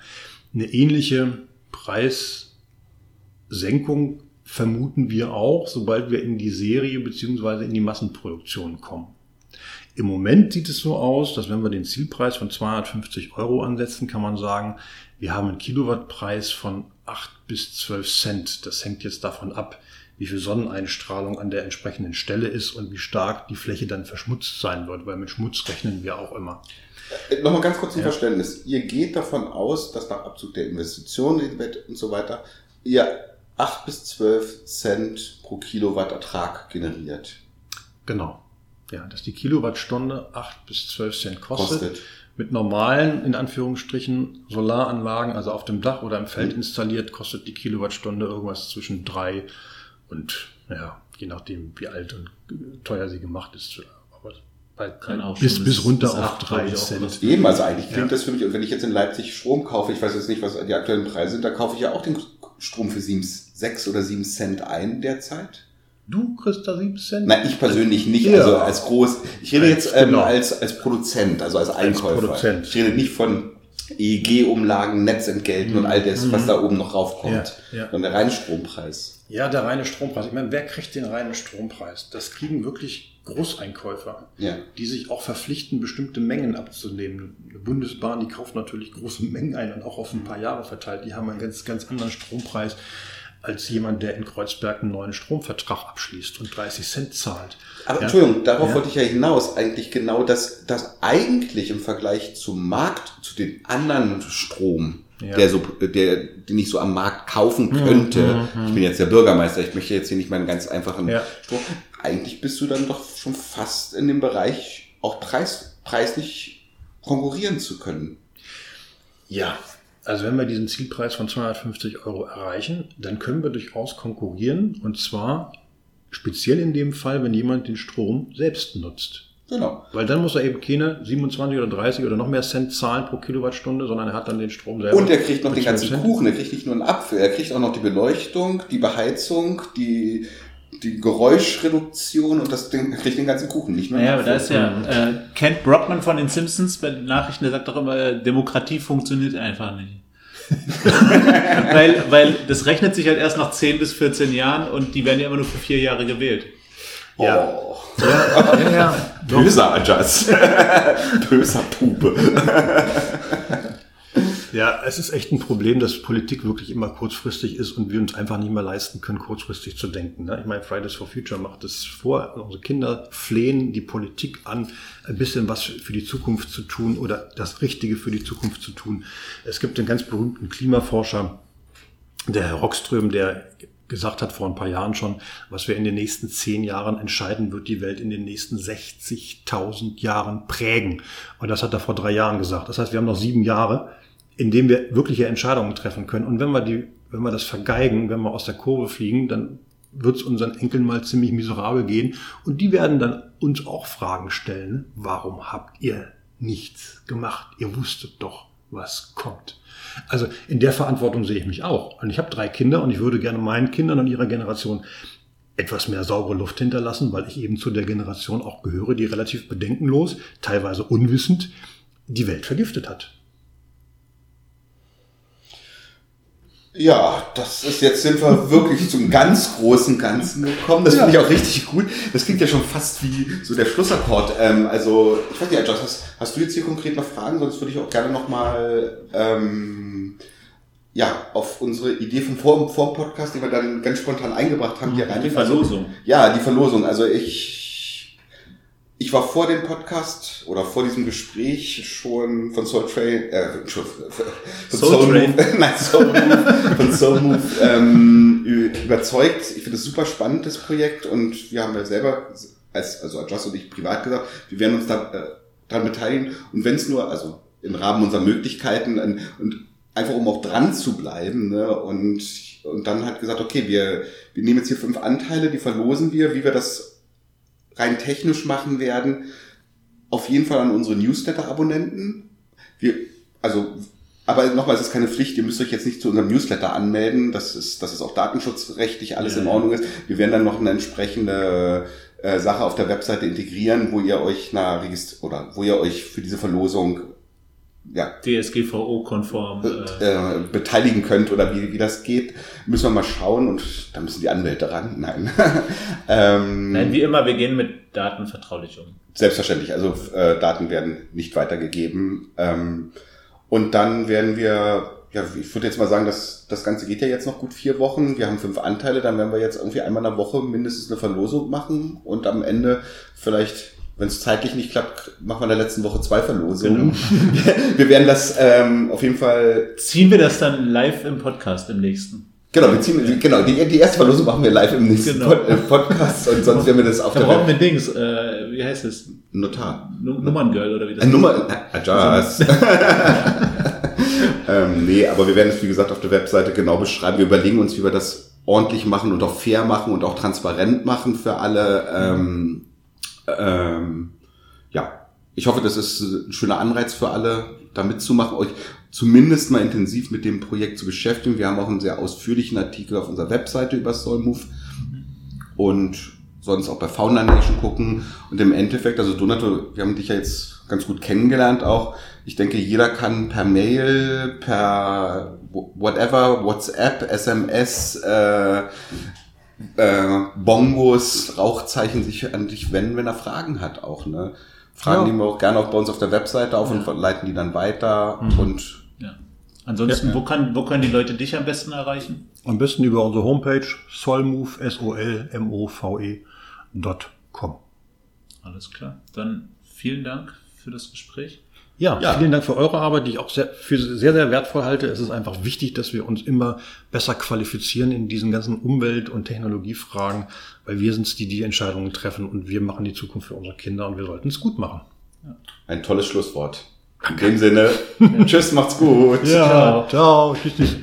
Eine ähnliche Preissenkung vermuten wir auch, sobald wir in die Serie beziehungsweise in die Massenproduktion kommen. Im Moment sieht es so aus, dass wenn wir den Zielpreis von 250 Euro ansetzen, kann man sagen, wir haben einen Kilowattpreis von 8 bis 12 Cent. Das hängt jetzt davon ab, wie viel Sonneneinstrahlung an der entsprechenden Stelle ist und wie stark die Fläche dann verschmutzt sein wird, weil mit Schmutz rechnen wir auch immer. Äh, nochmal ganz kurz zum ja. Verständnis. Ihr geht davon aus, dass nach Abzug der Investitionen und so weiter, ihr 8 bis 12 Cent pro Kilowatt Ertrag generiert. Genau. Ja, dass die Kilowattstunde 8 bis 12 Cent kostet. Kostet. Mit normalen, in Anführungsstrichen, Solaranlagen, also auf dem Dach oder im Feld Mhm. installiert, kostet die Kilowattstunde irgendwas zwischen drei und, ja, je nachdem, wie alt und teuer sie gemacht ist. Aber bei, Kann auch bis, schon bis bis- runter bis auf drei Cent. Eben, also eigentlich klingt Ja. das für mich, und wenn ich jetzt in Leipzig Strom kaufe, ich weiß jetzt nicht, was die aktuellen Preise sind, da kaufe ich ja auch den Strom für 7, 6 oder 7 Cent ein derzeit. Du kriegst da sieben Cent? Nein, ich persönlich nicht, Ja. also als groß. Ich rede Als- jetzt ähm, genau. als, als Produzent, also als Einkäufer. Produzent. Ich rede nicht von EEG-Umlagen, Netzentgelten und all das, was da oben noch raufkommt. Ja, ja. Sondern der reine Strompreis. Ja, der reine Strompreis. Ich meine, wer kriegt den reinen Strompreis? Das kriegen wirklich Großeinkäufer, Ja. die sich auch verpflichten, bestimmte Mengen abzunehmen. Eine Bundesbahn, die kauft natürlich große Mengen ein und auch auf ein paar Jahre verteilt. Die haben einen ganz, ganz anderen Strompreis als jemand, der in Kreuzberg einen neuen Stromvertrag abschließt und 30 Cent zahlt. Aber Ja. Entschuldigung, darauf Ja. wollte ich ja hinaus. Eigentlich genau, dass, dass eigentlich im Vergleich zum Markt, zu den anderen Strom, Ja. der so, der, den ich so am Markt kaufen könnte. Ich bin jetzt der Bürgermeister, ich möchte jetzt hier nicht meinen ganz einfachen Ja. Strom. Eigentlich bist du dann doch schon fast in dem Bereich, auch preis, preislich konkurrieren zu können. Ja, also wenn wir diesen Zielpreis von 250 Euro erreichen, dann können wir durchaus konkurrieren und zwar speziell in dem Fall, wenn jemand den Strom selbst nutzt. Genau. Weil dann muss er eben keine 27 oder 30 oder noch mehr Cent zahlen pro Kilowattstunde, sondern er hat dann den Strom selber. Und er kriegt noch den 12 ganzen. Kuchen, er kriegt nicht nur einen Apfel, er kriegt auch noch die Beleuchtung, die Beheizung, die, die Geräuschreduktion und das Ding, kriegt den ganzen Kuchen, nicht einen Naja, aber da ist ja äh, Kent Brockman von den Simpsons bei den Nachrichten, der sagt doch immer, äh, Demokratie funktioniert einfach nicht. weil, weil das rechnet sich halt erst nach 10 bis 14 Jahren und die werden ja immer nur für vier Jahre gewählt. Ja. Oh. Ja, ja. Böser Adjust. Böser Pupe. Ja, es ist echt ein Problem, dass Politik wirklich immer kurzfristig ist und wir uns einfach nicht mehr leisten können, kurzfristig zu denken. ne? Ich meine, Fridays for Future macht es vor. Unsere Kinder flehen die Politik an, ein bisschen was für die Zukunft zu tun oder das Richtige für die Zukunft zu tun. Es gibt einen ganz berühmten Klimaforscher, der Herr Rockström, der gesagt hat vor ein paar Jahren schon, was wir in den nächsten zehn Jahren entscheiden, wird die Welt in den nächsten 60.000 Jahren prägen. Und das hat er vor drei Jahren gesagt. Das heißt, wir haben noch sieben Jahre, in denen wir wirkliche Entscheidungen treffen können. Und wenn wir die, wenn wir das vergeigen, wenn wir aus der Kurve fliegen, dann wird es unseren Enkeln mal ziemlich miserabel gehen. Und die werden dann uns auch Fragen stellen. Warum habt ihr nichts gemacht? Ihr wusstet doch, was kommt. Also in der Verantwortung sehe ich mich auch. Und ich habe drei Kinder und ich würde gerne meinen Kindern und ihrer Generation etwas mehr saubere Luft hinterlassen, weil ich eben zu der Generation auch gehöre, die relativ bedenkenlos, teilweise unwissend, die Welt vergiftet hat. Ja, das ist jetzt sind wir wirklich zum ganz großen Ganzen gekommen. Das finde ich auch richtig gut. Das klingt ja schon fast wie so der Schlussakkord. Ähm, also, ich weiß nicht, Adjust, hast, hast du jetzt hier konkret noch Fragen? Sonst würde ich auch gerne nochmal ähm, ja, auf unsere Idee vom Vor vorm Podcast, die wir dann ganz spontan eingebracht haben, hier rein. Die Verlosung. Ja, die Verlosung. Also ich, ich war vor dem Podcast oder vor diesem Gespräch schon von Soul Train, äh, schon, von Soul Train. Move, nein, Soul Move, von Soul Move ähm, überzeugt. Ich finde es super spannend, das Projekt und wir haben ja selber, als, also Adjust und ich privat gesagt, wir werden uns da äh, dran beteiligen und wenn es nur, also im Rahmen unserer Möglichkeiten und, und einfach um auch dran zu bleiben ne? und und dann hat gesagt, okay, wir, wir nehmen jetzt hier fünf Anteile, die verlosen wir, wie wir das rein technisch machen werden, auf jeden Fall an unsere Newsletter-Abonnenten. Wir, also, aber nochmal, es ist keine Pflicht, ihr müsst euch jetzt nicht zu unserem Newsletter anmelden, das ist, das ist auch datenschutzrechtlich alles Ja, in. Ordnung ist. Wir werden dann noch eine entsprechende äh, Sache auf der Webseite integrieren, wo ihr euch na, oder wo ihr euch für diese Verlosung ja, DSGVO-konform. Äh, äh, beteiligen könnt oder wie, wie das geht, müssen wir mal schauen und da müssen die Anwälte ran. Nein. ähm, nein, wie immer, wir gehen mit Daten vertraulich um. Selbstverständlich, also äh, Daten werden nicht weitergegeben. Ähm, und dann werden wir, ja, ich würde jetzt mal sagen, dass das Ganze geht ja jetzt noch gut vier Wochen. Wir haben fünf Anteile, dann werden wir jetzt irgendwie einmal in der Woche mindestens eine Verlosung machen und am Ende vielleicht, wenn es zeitlich nicht klappt, machen wir in der letzten Woche zwei Verlosungen. wir werden das ähm, auf jeden Fall Ziehen wir das dann live im Podcast im nächsten? Genau, wir ziehen, genau die, die erste Verlosung machen wir live im nächsten Genau. Pod, äh, Podcast und sonst werden wir das auf Da der brauchen wir Dings, äh, wie heißt es? Notar. Nu- Nummerngirl oder wie das Ein Nummer, äh, Adjust. ähm, nee, aber wir werden es, wie gesagt, auf der Webseite genau beschreiben. Wir überlegen uns, wie wir das ordentlich machen und auch fair machen und auch transparent machen für alle. Ähm, ähm, ja, ich hoffe, das ist ein schöner Anreiz für alle, da mitzumachen, euch zumindest mal intensiv mit dem Projekt zu beschäftigen. Wir haben auch einen sehr ausführlichen Artikel auf unserer Webseite über Soulmove und sonst auch bei Fauna Nation gucken. Und im Endeffekt, also Donato, wir haben dich ja jetzt ganz gut kennengelernt auch. Ich denke, jeder kann per Mail, per whatever, WhatsApp, SMS, äh, äh, Bongos, Rauchzeichen sich an dich wenden, wenn er Fragen hat auch. Ne? Fragen Ja. nehmen wir auch gerne auch bei uns auf der Webseite auf und leiten die dann weiter. Und Ja. Ansonsten, Wo, kann, wo können die Leute dich am besten erreichen? Am besten über unsere Homepage solmove, S-O-L-M-O-V-E, com. Alles klar. Dann vielen Dank für das Gespräch. Ja, Ja. vielen Dank für eure Arbeit, die ich auch sehr, für sehr, sehr wertvoll halte. Es ist einfach wichtig, dass wir uns immer besser qualifizieren in diesen ganzen Umwelt- und Technologiefragen, weil wir sind die, die Entscheidungen treffen und wir machen die Zukunft für unsere Kinder und wir sollten es gut machen. ein tolles Schlusswort. In dem Sinne, tschüss, macht's gut. ciao. Tschüss, tschüss.